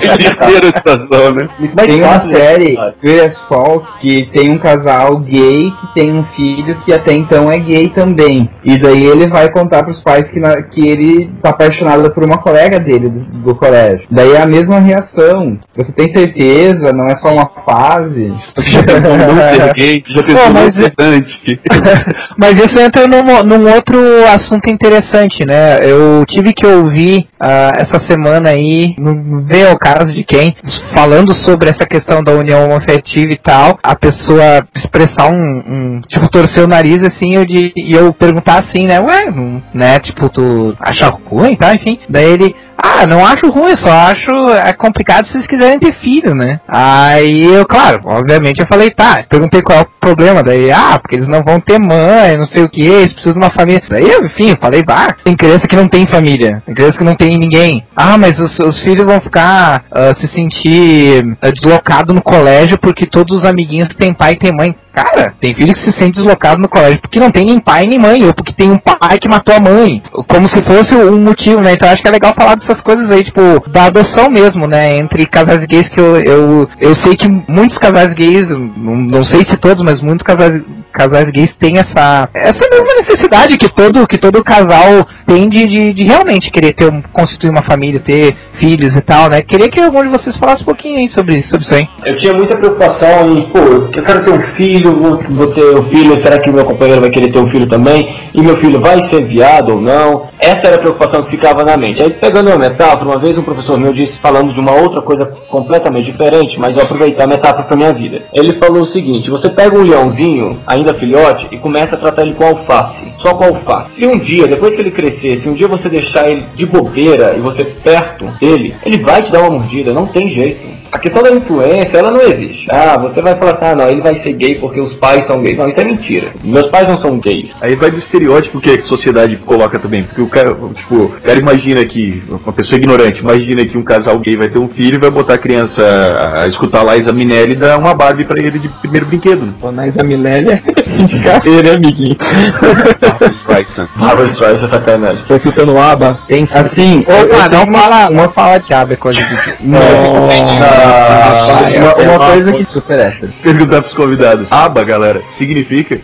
[SPEAKER 7] Terceira situação, né?
[SPEAKER 2] mais
[SPEAKER 3] Tem uma
[SPEAKER 2] de
[SPEAKER 3] série. Greatest Fall, que tem um casal gay que tem um filho que até então é gay também. E daí ele vai contar pros pais que, na- que ele tá apaixonado por uma colega dele do, do colégio. Daí é a mesma reação. Você tem certeza? Não é só uma fase?
[SPEAKER 7] Já pensou ser gay? Já pensou
[SPEAKER 1] mas-? Mas isso entra num, num outro assunto interessante, né? Eu tive que ouvir ah, essa semana aí, não vê o caso de quem, falando sobre essa questão da união homoafetiva e tal, a pessoa expressar um, um- tipo, torcer o nariz assim, eu de, e eu perguntar assim, né? Ué, né? Tipo, tu acha ruim, tá? Enfim. Daí ele, ah, não acho ruim, só acho é complicado se vocês quiserem ter filho, né? Aí eu, claro, obviamente eu falei, tá, perguntei qual é o problema, daí, ah, porque eles não vão ter mãe, não sei o que, eles precisam de uma família. Daí, eu, enfim, falei, bah, tem criança que não tem família, tem criança que não tem ninguém. Ah, mas os, os filhos vão ficar ah, se sentir ah, deslocado no colégio porque todos os amiguinhos têm pai e têm mãe. Cara, tem filho que se sente deslocado no colégio porque não tem nem pai nem mãe, ou porque tem um pai que matou a mãe. Como se fosse um motivo, né? Então acho que é legal falar dessas coisas aí, tipo, da adoção mesmo, né? Entre casais gays que eu, eu, eu sei que muitos casais gays, não, não sei se todos, mas muitos casais, casais gays têm essa, essa mesma necessidade que todo, que todo casal tem de, de, de realmente querer ter um, constituir uma família, ter filhos e tal, né? Queria que algum de vocês falasse um pouquinho aí sobre, sobre isso aí.
[SPEAKER 2] Eu tinha muita preocupação em, pô, eu quero ter um filho, vou, vou ter um filho, será que meu companheiro vai querer ter um filho também? E meu filho vai ser viado ou não? Essa era a preocupação que ficava na mente. Aí pegando uma metáfora, uma vez um professor meu disse, falando de uma outra coisa completamente diferente, mas eu aproveitar a metáfora pra minha vida. Ele falou o seguinte, você pega um leãozinho, ainda filhote, e começa a tratar ele com alface. Só com alface. Se um dia, depois que ele crescer, se um dia você deixar ele de bobeira e você perto dele, ele vai te dar uma mordida, não tem jeito. A questão da influência, ela não existe. Ah, você vai falar assim, ah, não, ele vai ser gay porque os pais são gays. Não, isso é mentira. Meus pais não são gays.
[SPEAKER 8] Aí vai do estereótipo que a sociedade coloca também. Porque o cara, tipo, o cara imagina que, uma pessoa ignorante, imagina que um casal gay vai ter um filho e vai botar a criança a, a escutar lá Liza Minelli e dar uma Barbie pra ele de primeiro brinquedo. Né?
[SPEAKER 5] Pô, mas a Milélia carreira, hein, amiguinho.
[SPEAKER 2] Barbara Streisand é sacanagem.
[SPEAKER 5] Tô escutando aba.
[SPEAKER 3] Tem, assim,
[SPEAKER 1] Opa, não fala, não fala de aba, é coisa de...
[SPEAKER 3] Ah, uma, uma coisa que super essa.
[SPEAKER 8] Perguntar pros convidados. Aba, galera, significa?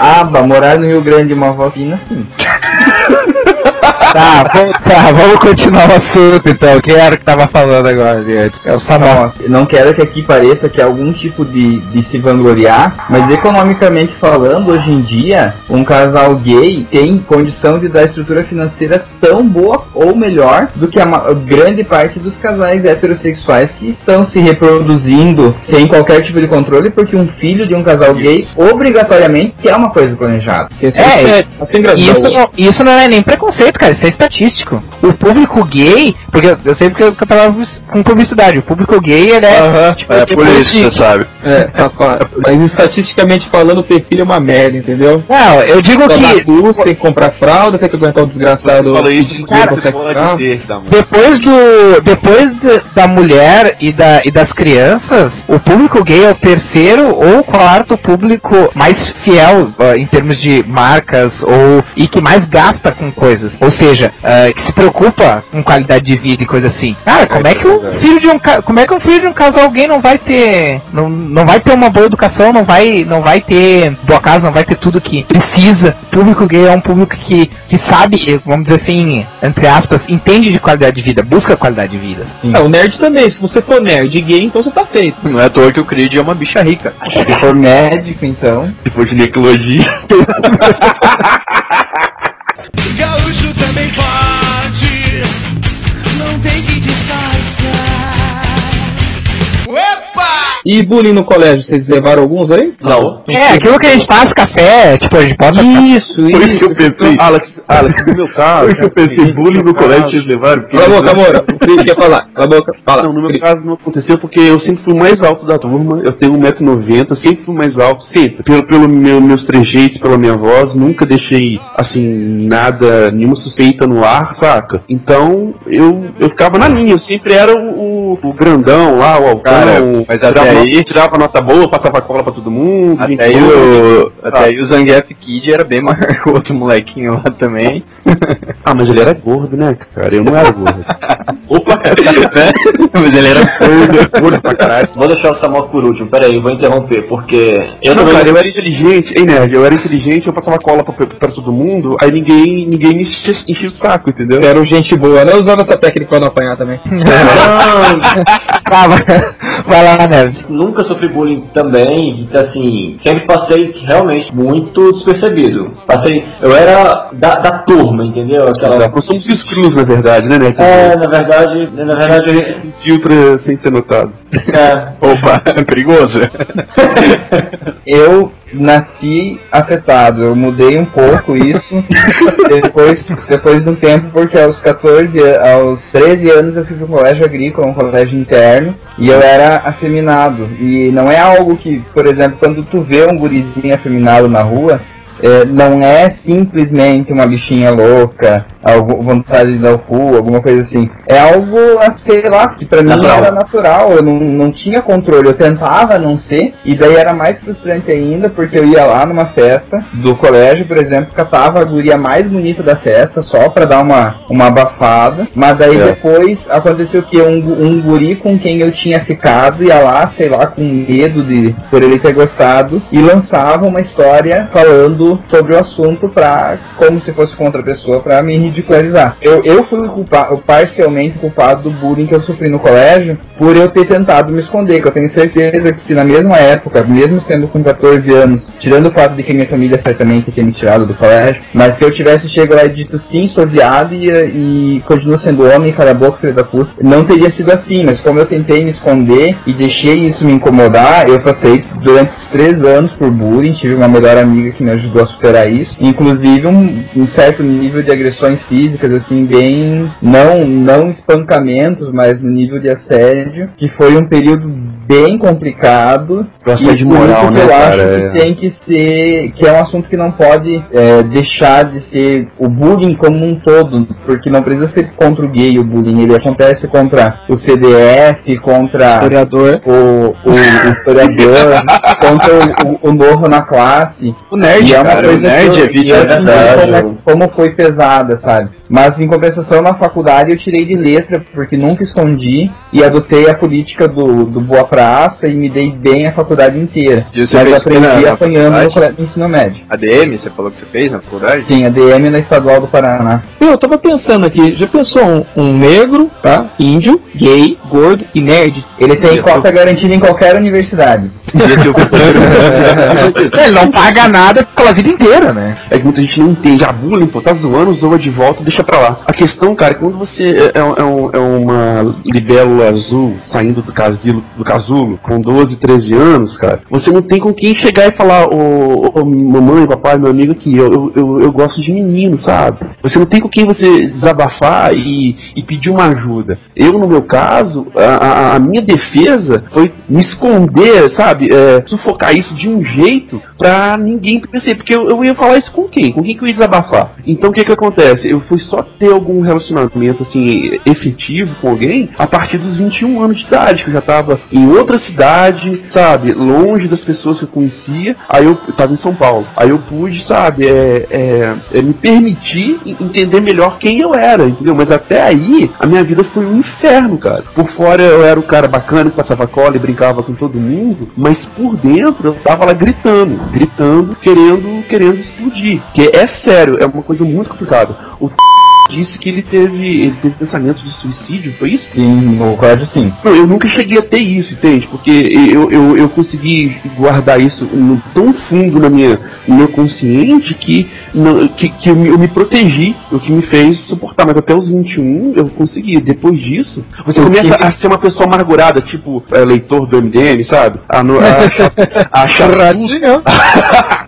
[SPEAKER 3] Aba, morar no Rio Grande uma avó fina, sim.
[SPEAKER 1] Tá, vamos, tá, vamos continuar o assunto então. Quem era que tava falando agora, gente? É o Samuel.
[SPEAKER 3] Não quero que aqui pareça que é algum tipo de, de se vangloriar, mas economicamente falando, hoje em dia, um casal gay tem condição de dar estrutura financeira tão boa ou melhor do que a grande parte dos casais heterossexuais que estão se reproduzindo sem qualquer tipo de controle, porque um filho de um casal gay obrigatoriamente é uma coisa planejada.
[SPEAKER 1] É,
[SPEAKER 5] Assim,
[SPEAKER 1] isso, não- isso não é nem preconceito, cara, isso é estatístico. O público gay, porque eu- eu sei porque eu, que eu trabalho com publicidade, o público gay ele é, tipo,
[SPEAKER 7] É por
[SPEAKER 1] depois
[SPEAKER 7] isso
[SPEAKER 1] de-
[SPEAKER 7] que você sabe.
[SPEAKER 5] É, tá. Mas estatisticamente falando, ter filho é uma merda, entendeu?
[SPEAKER 1] Não, eu digo
[SPEAKER 5] dá
[SPEAKER 1] que
[SPEAKER 5] custo, tem que comprar fralda, tem que aguentar o desgraçado.
[SPEAKER 8] Fala isso,
[SPEAKER 5] que
[SPEAKER 1] cara,
[SPEAKER 8] mano.
[SPEAKER 1] depois do depois de- da mulher e, da, e das crianças, o público gay é o terceiro ou quarto público mais fiel ah, em termos de marcas ou e que mais gasta com coisas. Ou seja, ah, que se preocupa com qualidade de vida e coisa assim. Cara, como é que um filho de um como é que um filho de um casal gay não vai ter não, não vai ter uma boa educação, não vai não vai ter boa casa, não vai ter tudo que precisa. O público gay é um público que, que sabe, vamos dizer assim, entre aspas, entende de qualidade de vida, busca qualidade de vida.
[SPEAKER 5] É, o nerd também. Se você for nerd gay, então você tá feito.
[SPEAKER 8] Não é à toa que o Creed é uma bicha rica.
[SPEAKER 3] Se for médico, então.
[SPEAKER 8] Se for ginecologia.
[SPEAKER 11] Gaúcho também pode, não tem que disfarçar.
[SPEAKER 5] E bullying no colégio, vocês levaram alguns aí?
[SPEAKER 8] Não.
[SPEAKER 1] É, aquilo que a gente faz, café, tipo, a gente bota
[SPEAKER 5] Isso,
[SPEAKER 8] Por isso que eu pensei.
[SPEAKER 7] Alex, Alex, no meu caso.
[SPEAKER 8] Eu pensei, bullying no colégio vocês levaram.
[SPEAKER 5] Cala a boca, amor. O Cris quer falar. Cala a boca. Fala.
[SPEAKER 7] Não, no meu caso não aconteceu porque eu sempre fui o mais alto da turma. Eu tenho 1,90m, sempre fui o mais alto, sempre. Pelo, pelo meu, meus trejeitos, pela minha voz, nunca deixei, assim, nada, nenhuma suspeita no ar, saca? Então, eu, eu ficava na linha, eu sempre era o, o, o grandão lá, o altão,
[SPEAKER 4] Cara,
[SPEAKER 7] o-
[SPEAKER 4] mas até aí-
[SPEAKER 7] tirava nota boa, passava cola pra todo mundo.
[SPEAKER 4] Até aí, o, até aí o Zangief Kid era bem maior que o outro molequinho lá também.
[SPEAKER 7] Ah, mas ele era gordo, né, cara? Eu não era gordo.
[SPEAKER 4] Opa! Mas ele era
[SPEAKER 7] gordo, gordo pra caralho.
[SPEAKER 2] Vou deixar o Samuel por último, peraí, vou interromper, porque eu
[SPEAKER 7] não,
[SPEAKER 2] também.
[SPEAKER 7] cara, eu era inteligente, hein, nerd? Eu era inteligente, eu passava cola pra, pra todo mundo, aí ninguém, ninguém me enchia, o saco, entendeu?
[SPEAKER 5] Quero gente boa, né? Usando essa técnica pra não apanhar também.
[SPEAKER 1] Tá, vai- vai lá, Neves.
[SPEAKER 2] Nunca sofri bullying também, então assim, sempre passei realmente muito despercebido. Passei, eu era da, da turma, entendeu? Aquela.
[SPEAKER 7] Nós somos na verdade, né, nerd?
[SPEAKER 2] É, na verdade, na verdade,
[SPEAKER 7] Filtra sem ser notado.
[SPEAKER 2] é,
[SPEAKER 4] Opa, é perigoso.
[SPEAKER 3] Eu nasci afetado, eu mudei um pouco isso depois, depois de um tempo, porque aos 14, aos 13 anos eu fui pro colégio agrícola, um colégio interno, e eu era afeminado. E não é algo que, por exemplo, quando tu vê um gurizinho afeminado na rua, é, não é simplesmente uma bichinha louca, algo, vontade de dar o cu, alguma coisa assim. É algo, sei lá, que pra mim
[SPEAKER 2] Natural.
[SPEAKER 3] era natural, eu não, não tinha controle, eu tentava não ser, e daí era mais frustrante ainda, porque eu ia lá numa festa do colégio, por exemplo, catava a guria mais bonita da festa, só pra dar uma, uma abafada, mas daí
[SPEAKER 7] É.
[SPEAKER 3] depois aconteceu que um, um guri com quem eu tinha ficado ia lá, sei lá, com medo de por ele ter gostado, e lançava uma história falando sobre o assunto pra, como se fosse contra a pessoa, pra me ridicularizar. Eu, eu fui o culpa, o parcialmente culpado do bullying que eu sofri no colégio por eu ter tentado me esconder, que eu tenho certeza que se na mesma época, mesmo sendo com 14 anos, tirando o fato de que minha família certamente tinha me tirado do colégio, mas se eu tivesse chegado lá e dito sim, sou viado e, e continuo sendo homem, cala a boca, filho da puta, não teria sido assim, mas como eu tentei me esconder e deixei isso me incomodar, eu passei durante três anos por bullying, tive uma melhor amiga que me ajudou a superar isso, inclusive um, um certo nível de agressões físicas, assim, bem, não, não espancamentos, mas no nível de assédio, que foi um período bem complicado.
[SPEAKER 7] O assédio
[SPEAKER 3] e por
[SPEAKER 7] moral, né,
[SPEAKER 3] eu
[SPEAKER 7] cara,
[SPEAKER 3] acho
[SPEAKER 7] é.
[SPEAKER 3] que tem que ser, que é um assunto que não pode é, deixar de ser o bullying como um todo, porque não precisa ser contra o gay o bullying, ele acontece contra o CDF, contra
[SPEAKER 5] Historiador.
[SPEAKER 3] o, o, o historiador, contra o, o, o novo na classe.
[SPEAKER 4] O nerd,
[SPEAKER 3] E é uma
[SPEAKER 4] cara, o
[SPEAKER 3] coisa
[SPEAKER 4] nerd
[SPEAKER 3] que eu-
[SPEAKER 4] é
[SPEAKER 3] eu
[SPEAKER 4] verdade.
[SPEAKER 3] como, como foi pesada, sabe? Mas em compensação na faculdade eu tirei de letra, porque nunca escondi e adotei a política do, do boa praça e me dei bem a faculdade inteira.
[SPEAKER 4] E você
[SPEAKER 3] Mas
[SPEAKER 4] fez
[SPEAKER 3] aprendi
[SPEAKER 4] na- na
[SPEAKER 3] apanhando no
[SPEAKER 4] faculdade?
[SPEAKER 3] colégio de ensino médio.
[SPEAKER 4] ADM, você falou que você fez na faculdade?
[SPEAKER 3] Sim, a DM na Estadual do Paraná.
[SPEAKER 5] Eu tava pensando aqui, já pensou um, um negro, tá? Índio, gay, gordo e nerd?
[SPEAKER 3] Ele tem cota garantida em qualquer universidade.
[SPEAKER 1] Ele não paga nada pela vida inteira, né?
[SPEAKER 7] É que muita gente não entende. Ah, bullying, pô, tá zoando, zoa de volta, deixa pra lá. A questão, cara, é que quando você é, é um- é um- é uma libélula azul saindo do casulo, do casulo com 12, 13 anos, cara, você não tem com quem chegar e falar, ô, ô, mamãe, papai, meu amigo aqui, eu, eu, eu, eu gosto de menino, sabe? Você não tem com quem você desabafar e, e pedir uma ajuda. Eu, no meu caso, a, a- a minha defesa foi me esconder, sabe? É, sufocar isso de um jeito pra ninguém perceber. Porque eu, eu ia falar isso com quem? Com quem que eu ia desabafar? Então o que que acontece? Eu fui só ter algum relacionamento assim efetivo com alguém a partir dos 21 anos de idade, que eu já tava em outra cidade, sabe? Longe das pessoas que eu conhecia. Aí eu, eu tava em São Paulo. Aí eu pude, sabe, é, é, é, me permitir en- entender melhor quem eu era, entendeu? Mas até aí, a minha vida foi um inferno, cara. Por fora eu era o cara bacana que passava cola e brincava com todo mundo, mas por dentro eu tava lá gritando, gritando, querendo, querendo explodir. Que é sério, é uma coisa muito complicada. O disse que ele teve, ele teve pensamento de suicídio, foi isso?
[SPEAKER 8] Sim, no caso sim.
[SPEAKER 7] Não, eu nunca cheguei a ter isso, entende? Porque eu, eu, eu consegui guardar isso no- tão fundo na minha, no meu consciente que, não- que, que eu, me, eu me protegi, o que me fez suportar. Mas até os 21 eu consegui. Depois disso, você
[SPEAKER 8] O
[SPEAKER 7] começa
[SPEAKER 8] que-
[SPEAKER 7] a ser uma pessoa amargurada, tipo é, leitor do MDM, sabe? A, no- a achar, a achar tudo,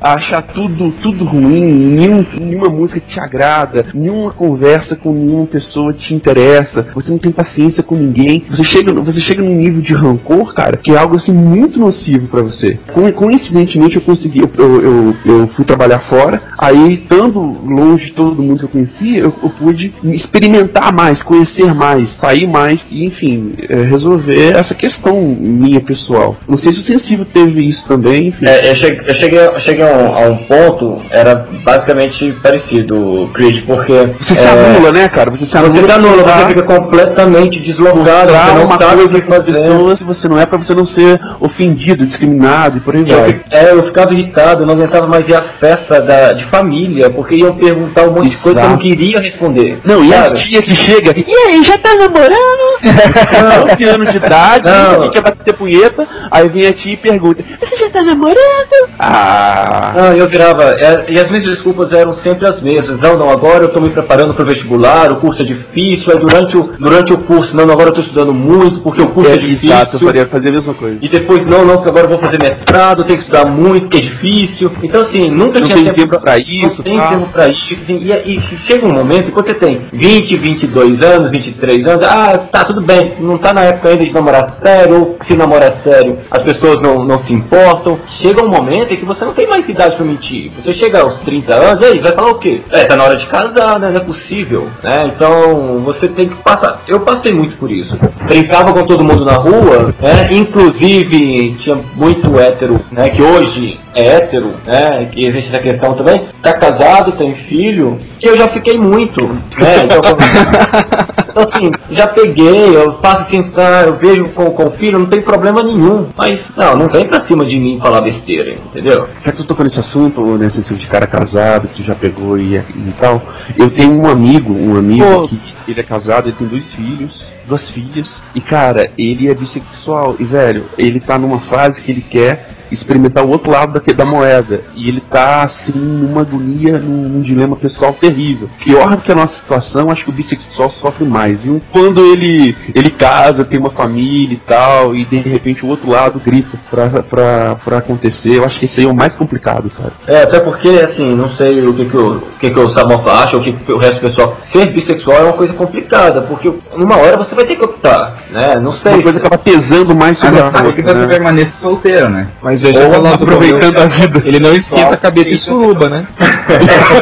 [SPEAKER 7] a achar tudo, tudo ruim, nenhum, nenhuma música te agrada, nenhuma conversa com nenhuma pessoa te interessa, você não tem paciência com ninguém, você chega, você chega num nível de rancor, cara, que é algo assim muito nocivo pra você. Co- Coincidentemente eu consegui, eu, eu, eu, fui trabalhar fora, aí estando longe de todo mundo que eu conhecia, eu, eu pude me experimentar mais, conhecer mais, sair mais e enfim, eh, resolver essa questão minha pessoal. Não sei se o sensível teve isso também.
[SPEAKER 2] É, eu cheguei, eu cheguei, eu cheguei a, um, a um ponto, era basicamente parecido, Creed, porque.
[SPEAKER 7] Você se
[SPEAKER 2] é,
[SPEAKER 7] anula, né, cara? Você se
[SPEAKER 2] Você
[SPEAKER 7] anula.
[SPEAKER 2] se anula,
[SPEAKER 7] pra
[SPEAKER 2] você fica completamente deslocado, você não
[SPEAKER 7] uma
[SPEAKER 2] sabe o que
[SPEAKER 7] para
[SPEAKER 2] fazer.
[SPEAKER 7] que você não é pra você não ser ofendido, discriminado e por aí
[SPEAKER 2] Eu,
[SPEAKER 7] vai.
[SPEAKER 2] é, eu ficava irritado, eu não aguentava mais ver a festa da, de família, porque iam perguntar um monte de coisa que eu não
[SPEAKER 7] Exato.
[SPEAKER 2] queria responder.
[SPEAKER 7] Não, e a tia que chega, e aí, já tá namorando? 11 anos de idade,
[SPEAKER 2] Não.
[SPEAKER 7] que quer bater punheta, aí vem a tia e pergunta, você já tá namorando? Ah,
[SPEAKER 2] Não, eu virava, é, e as minhas desculpas eram sempre as mesmas. Não, não, agora eu tô me preparando para o vestibular, o curso é difícil, aí durante o, durante o curso, não, não, agora eu tô estudando muito, porque o curso é,
[SPEAKER 7] é,
[SPEAKER 2] difícil.
[SPEAKER 7] exato, eu faria fazer a mesma coisa.
[SPEAKER 2] E depois, não, não, que agora eu vou fazer mestrado, tenho que estudar muito, que é difícil. Então, assim, nunca
[SPEAKER 7] Não
[SPEAKER 2] tinha
[SPEAKER 7] tem tempo pra
[SPEAKER 2] Não
[SPEAKER 7] isso,
[SPEAKER 2] tem
[SPEAKER 7] tá?
[SPEAKER 2] tempo pra isso. assim, e, e chega um momento, quando você tem 20, 22 anos, 23 anos, ah, tá, tudo bem, não tá na época ainda de namorar sério, ou se namorar sério, as pessoas não, não se importam. Chega um momento em que você não tem mais idade pra mentir. Você chega aos 30 anos, aí, vai falar o quê? É, tá na hora de casar, né? Não é possível, né? Então, você tem que passar. Eu passei muito por isso. Brincava com todo mundo na rua, né? Inclusive, tinha muito hétero, né? Que hoje é hétero, né? Que existe essa questão também. Tá casado, tem filho, que eu já fiquei muito, né? Então, então, assim, já peguei, eu faço assim, tá, eu vejo com, com o filho, não tem problema nenhum. Mas, não, não vem pra cima de mim falar besteira, entendeu?
[SPEAKER 7] Já que eu tô tocando nesse assunto, nesse assunto de cara casado, que já pegou e, e tal, eu tenho um amigo, um amigo
[SPEAKER 5] Pô.
[SPEAKER 7] que ele é casado, ele tem dois filhos, duas filhas, e cara, ele é bissexual, e velho, ele tá numa fase que ele quer experimentar o outro lado da, da moeda, e ele tá assim, numa agonia, num, num dilema pessoal terrível. Pior que a nossa situação, acho que o bissexual sofre mais, viu? Quando ele, ele casa, tem uma família e tal, e de repente o outro lado grita pra, pra, pra acontecer, eu acho que esse aí é o mais complicado, sabe?
[SPEAKER 2] É, até porque, assim, não sei o que, que, o, o que, que o Samofa acha, o que, que o resto do pessoal. Ser bissexual é uma coisa complicada, porque numa hora você vai ter que optar, né? Não sei.
[SPEAKER 7] Uma coisa acaba pesando mais sobre a
[SPEAKER 3] Ah, que
[SPEAKER 7] outra,
[SPEAKER 3] você
[SPEAKER 7] né?
[SPEAKER 3] permaneça solteiro, né?
[SPEAKER 5] Mas veja
[SPEAKER 7] Ou
[SPEAKER 5] falando
[SPEAKER 7] aproveitando a vida.
[SPEAKER 5] Ele não esquenta a cabeça e suruba, né?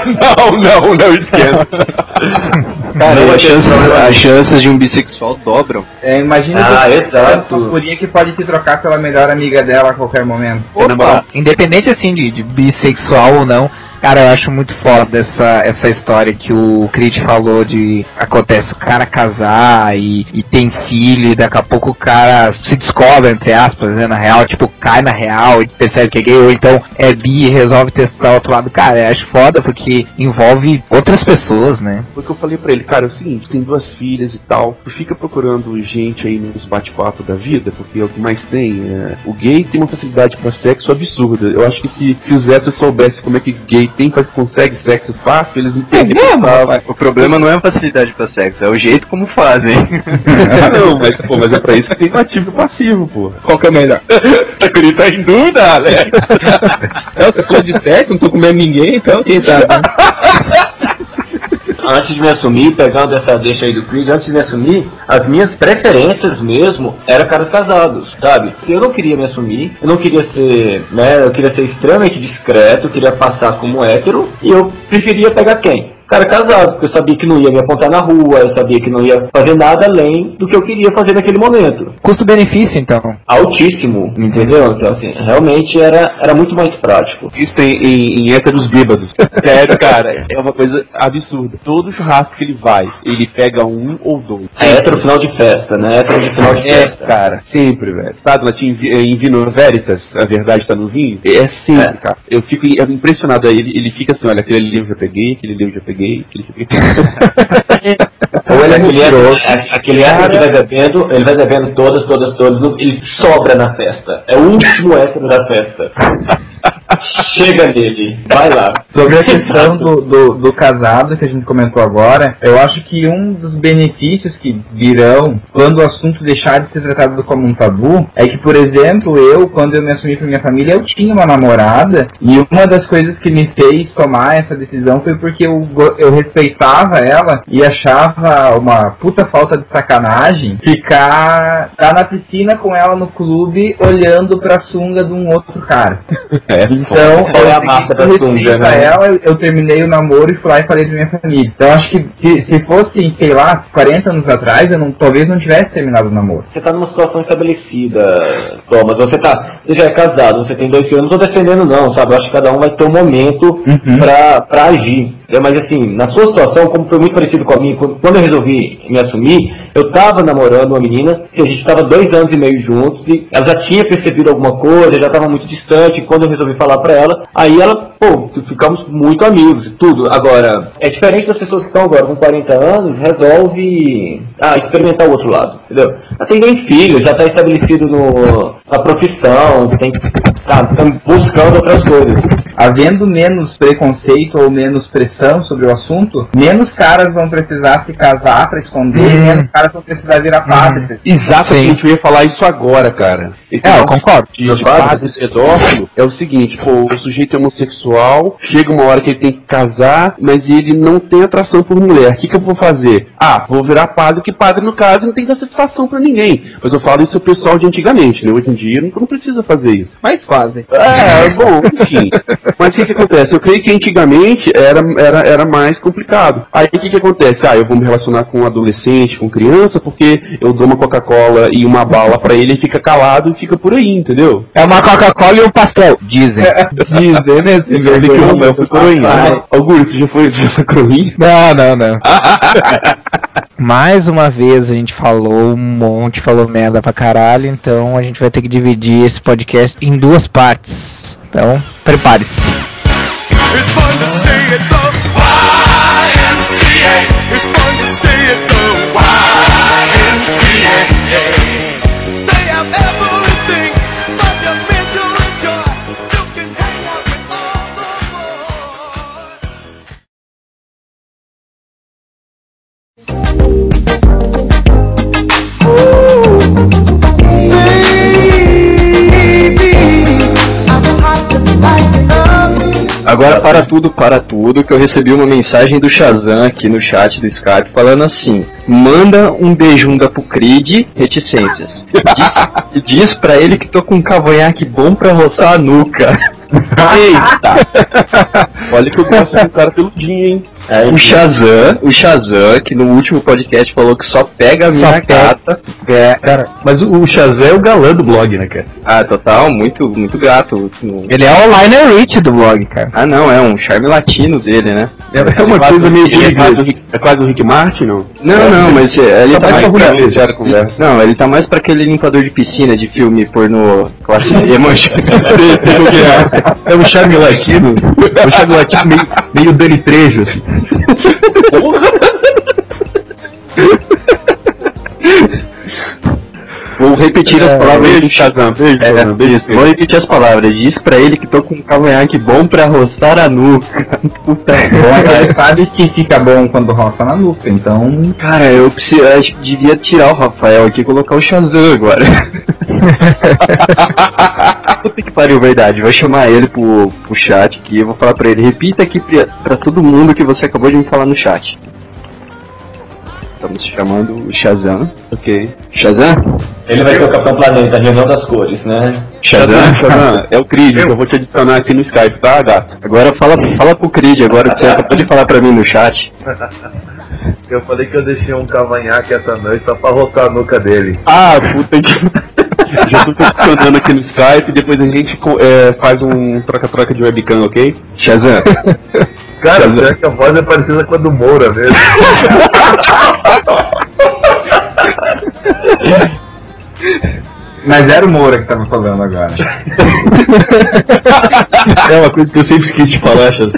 [SPEAKER 7] não, não, não esquenta.
[SPEAKER 4] Cara,
[SPEAKER 2] Não,
[SPEAKER 4] as, chances, as chances de um bissexual dobram.
[SPEAKER 3] É, imagina
[SPEAKER 2] Ah,
[SPEAKER 3] você
[SPEAKER 2] exato.
[SPEAKER 3] uma guria que pode te trocar pela melhor amiga dela a qualquer momento.
[SPEAKER 1] Opa, independente assim de, de bissexual ou não, cara, eu acho muito foda essa, essa história que o Crit falou de acontece o cara casar e, e tem filho e daqui a pouco o cara se descobre, entre aspas, né, na real, tipo, cai na real e percebe que é gay, ou então é bi e resolve testar o outro lado. Cara, eu acho foda porque envolve outras pessoas, né?
[SPEAKER 7] Foi o que eu falei pra ele, cara, é o seguinte, tem duas filhas e tal, tu fica procurando gente aí nos bate-papo da vida, porque é o que mais tem. é, O gay tem uma facilidade pra sexo absurda. Eu acho que se, se os héteros como é que gay tem, faz- consegue sexo fácil, eles têm que pensar.
[SPEAKER 4] O problema não é a facilidade pra sexo, é o jeito como fazem.
[SPEAKER 7] não, mas, pô, mas é pra isso que tem o ativo e o passivo, pô.
[SPEAKER 5] Qual que é melhor?
[SPEAKER 7] Ele tá em dúvida, Alex.
[SPEAKER 5] É, você falou de sexo, não tô comendo ninguém, então quem sabe?
[SPEAKER 2] Antes de me assumir, pegando essa deixa aí do Creed, antes de me assumir, as minhas preferências mesmo eram caras casados, sabe? Eu não queria me assumir, eu não queria ser, né, eu queria ser extremamente discreto, eu queria passar como hétero, e eu preferia pegar quem? Cara casado, porque eu sabia que não ia me apontar na rua, eu sabia que não ia fazer nada além do que eu queria fazer naquele momento.
[SPEAKER 1] Custo-benefício, então.
[SPEAKER 2] Altíssimo, entendeu? Então, assim, realmente era, era muito mais prático.
[SPEAKER 7] Isso em, em, em héteros bêbados. Sério, cara, é uma coisa absurda. Todo churrasco que ele vai, ele pega um ou dois.
[SPEAKER 2] É hétero final de festa, né? Hétero de final de
[SPEAKER 7] É,
[SPEAKER 2] festa.
[SPEAKER 7] cara, sempre, velho. Sabe, latim em, em Vino Veritas, a verdade tá no vinho? É sempre,
[SPEAKER 2] É.
[SPEAKER 7] cara. Eu fico im- impressionado. Ele, ele fica assim, olha, aquele livro eu já peguei, aquele livro eu já peguei, gay.
[SPEAKER 2] Ou ele é mentiroso. Aquele hétero que vai bebendo, ele vai bebendo todas, todas, todas, ele sobra na festa. É o último hétero da festa. Chega nele, vai lá.
[SPEAKER 3] Sobre a questão do, do, do casado que a gente comentou agora, eu acho que um dos benefícios que virão quando o assunto deixar de ser tratado como um tabu é que, por exemplo, eu, quando eu me assumi para minha família, eu tinha uma namorada e uma das coisas que me fez tomar essa decisão foi porque eu, eu respeitava ela e achava uma puta falta de sacanagem ficar tá na piscina com ela no clube olhando pra sunga de um outro cara. Então,
[SPEAKER 2] Qual é a
[SPEAKER 3] eu
[SPEAKER 2] marca da sunga, né?
[SPEAKER 3] ela, eu, terminei o namoro e fui lá e falei pra minha família. Então acho que se, se fosse, sei lá, 40 anos atrás, eu não, talvez não tivesse terminado o namoro.
[SPEAKER 2] Você tá numa situação estabelecida, Thomas. Você tá. Você já é casado, você tem dois filhos, não tô defendendo não, sabe? Eu acho que cada um vai ter um momento pra, pra agir. É, Mas assim, na sua situação, como foi muito parecido com a minha, quando eu resolvi me assumir, eu tava namorando uma menina, que a gente tava dois anos e meio juntos, e ela já tinha percebido alguma coisa, já tava muito distante, e quando eu resolvi falar pra ela, aí ela, pô, ficamos muito amigos e tudo. Agora, é diferente das pessoas que estão agora com 40 anos, resolve ah, experimentar o outro lado, entendeu? Já tem nem filho, já tá estabelecido no, na profissão, tem, tá, tá buscando outras coisas.
[SPEAKER 3] Havendo menos preconceito ou menos pressão sobre o assunto, menos caras vão precisar se casar pra esconder,
[SPEAKER 7] Hum.
[SPEAKER 3] menos caras vão precisar virar padre.
[SPEAKER 7] Exatamente, eu ia falar isso agora, cara.
[SPEAKER 3] É, eu concordo.
[SPEAKER 7] De,
[SPEAKER 3] Eu
[SPEAKER 7] de
[SPEAKER 3] concordo.
[SPEAKER 7] padre pedófilo é o seguinte, pô, o sujeito é homossexual, chega uma hora que ele tem que casar, mas ele não tem atração por mulher. O que, que eu vou fazer? Ah, vou virar padre, que padre no caso não tem que dar satisfação pra ninguém. Mas eu falo isso ao pessoal de antigamente, né? Hoje em dia não, não precisa fazer isso.
[SPEAKER 5] Mas fazem.
[SPEAKER 7] É, bom, enfim. Mas o que, que acontece? Eu creio que antigamente era, era, era mais complicado. Aí o que, que acontece? Ah, eu vou me relacionar com um adolescente, com criança, porque eu dou uma Coca-Cola e uma bala pra ele, ele fica calado e fica por aí, entendeu?
[SPEAKER 1] É uma Coca-Cola e um pastel, dizem.
[SPEAKER 7] Dizem, né? Você vê que o Romeu foi coroinha. Augusto, já foi, já foi coroinha?
[SPEAKER 1] Não, não, não.
[SPEAKER 13] Mais uma vez a gente falou um monte, falou merda pra caralho, então a gente vai ter que dividir esse podcast em duas partes. Então, prepare-se.
[SPEAKER 11] It's
[SPEAKER 4] Agora para tudo, para tudo, que eu recebi uma mensagem do Shazam aqui no chat do Skype falando assim: manda um beijunda pro Creed, reticências. Diz, diz pra ele que tô com um cavanhaque bom pra roçar a nuca. Eita!
[SPEAKER 7] Olha que eu gosto de um cara peludinho, hein?
[SPEAKER 4] o Shazam, o Shazam, que no último podcast falou que só pega a minha gata. É,
[SPEAKER 8] Cara, mas o, Shazam é o galã do blog, né, cara?
[SPEAKER 4] Ah, total, muito, muito grato.
[SPEAKER 1] Ele é o Liner Rich do blog, cara.
[SPEAKER 4] Ah, não, é um charme latino dele, né?
[SPEAKER 7] É, é uma coisa meio
[SPEAKER 4] Ele é
[SPEAKER 7] é quase, o Rick, é Rick Martin, não?
[SPEAKER 4] Não, não, mas é, ele
[SPEAKER 7] Tá
[SPEAKER 4] tá,
[SPEAKER 7] mais
[SPEAKER 4] mais
[SPEAKER 7] pra.
[SPEAKER 4] Não, ele tá mais pra aquele limpador de piscina de filme pornô classe E, mancha.
[SPEAKER 8] É o charme latino. É o charme latino meio, meio Dani Trejo, assim.
[SPEAKER 4] Vou repetir as palavras do Shazam.
[SPEAKER 7] Beijo,
[SPEAKER 4] É,
[SPEAKER 7] Shazam, beijo,
[SPEAKER 4] isso, Vou repetir as palavras. Diz pra ele que tô com um cavanhaque bom pra roçar a nuca. Puta
[SPEAKER 3] Bom, ele sabe que fica bom quando roça na nuca, então.
[SPEAKER 4] Cara, eu preciso, acho que devia tirar o Rafael aqui e colocar o Shazam agora. Puta que pariu, verdade. Vou chamar ele pro, pro chat aqui. Eu vou falar pra ele. Repita aqui pra, pra todo mundo que você acabou de me falar no chat. Estamos chamando o Shazam. Ok. Shazam?
[SPEAKER 2] Ele vai ser o Capitão Planeta, a reunião das cores, né?
[SPEAKER 7] Shazam, Shazam, é o Creed, eu vou te adicionar aqui no Skype, tá, gato?
[SPEAKER 4] Agora fala, fala pro Creed agora que você acabou de falar pra mim no chat.
[SPEAKER 14] Eu falei que eu deixei um cavanhaque essa noite só pra roçar a nuca dele.
[SPEAKER 7] Ah, puta que. Já tô te adicionando aqui no Skype, depois a gente é, faz um troca-troca de webcam, ok?
[SPEAKER 4] Shazam.
[SPEAKER 14] Cara, pior que a voz é parecida com a do Moura mesmo.
[SPEAKER 3] Mas era o Moura que tava falando agora.
[SPEAKER 8] É uma coisa que eu sempre quis te falar, Shazam.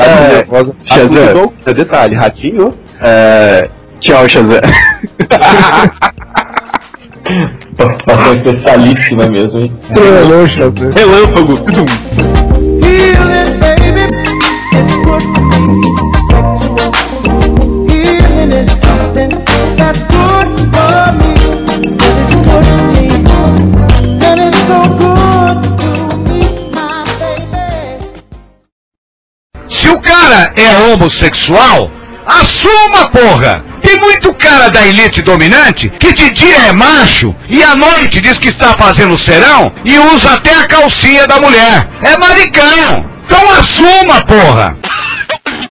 [SPEAKER 7] É, voz,
[SPEAKER 4] Shazam.
[SPEAKER 7] é detalhe, ratinho.
[SPEAKER 4] É, tchau, Shazam.
[SPEAKER 2] Participação especialíssima mesmo, hein?
[SPEAKER 4] Relâmpago.
[SPEAKER 11] Healing, baby, it's good for me. Sexual healing is something that's good for me. That is good for me. And it's so good to me, my baby.
[SPEAKER 15] Se o cara é homossexual, assuma, porra! Tem muito cara da elite dominante que de dia é macho e à noite diz que está fazendo serão e usa até a calcinha da mulher. É maricão! Então assuma, porra!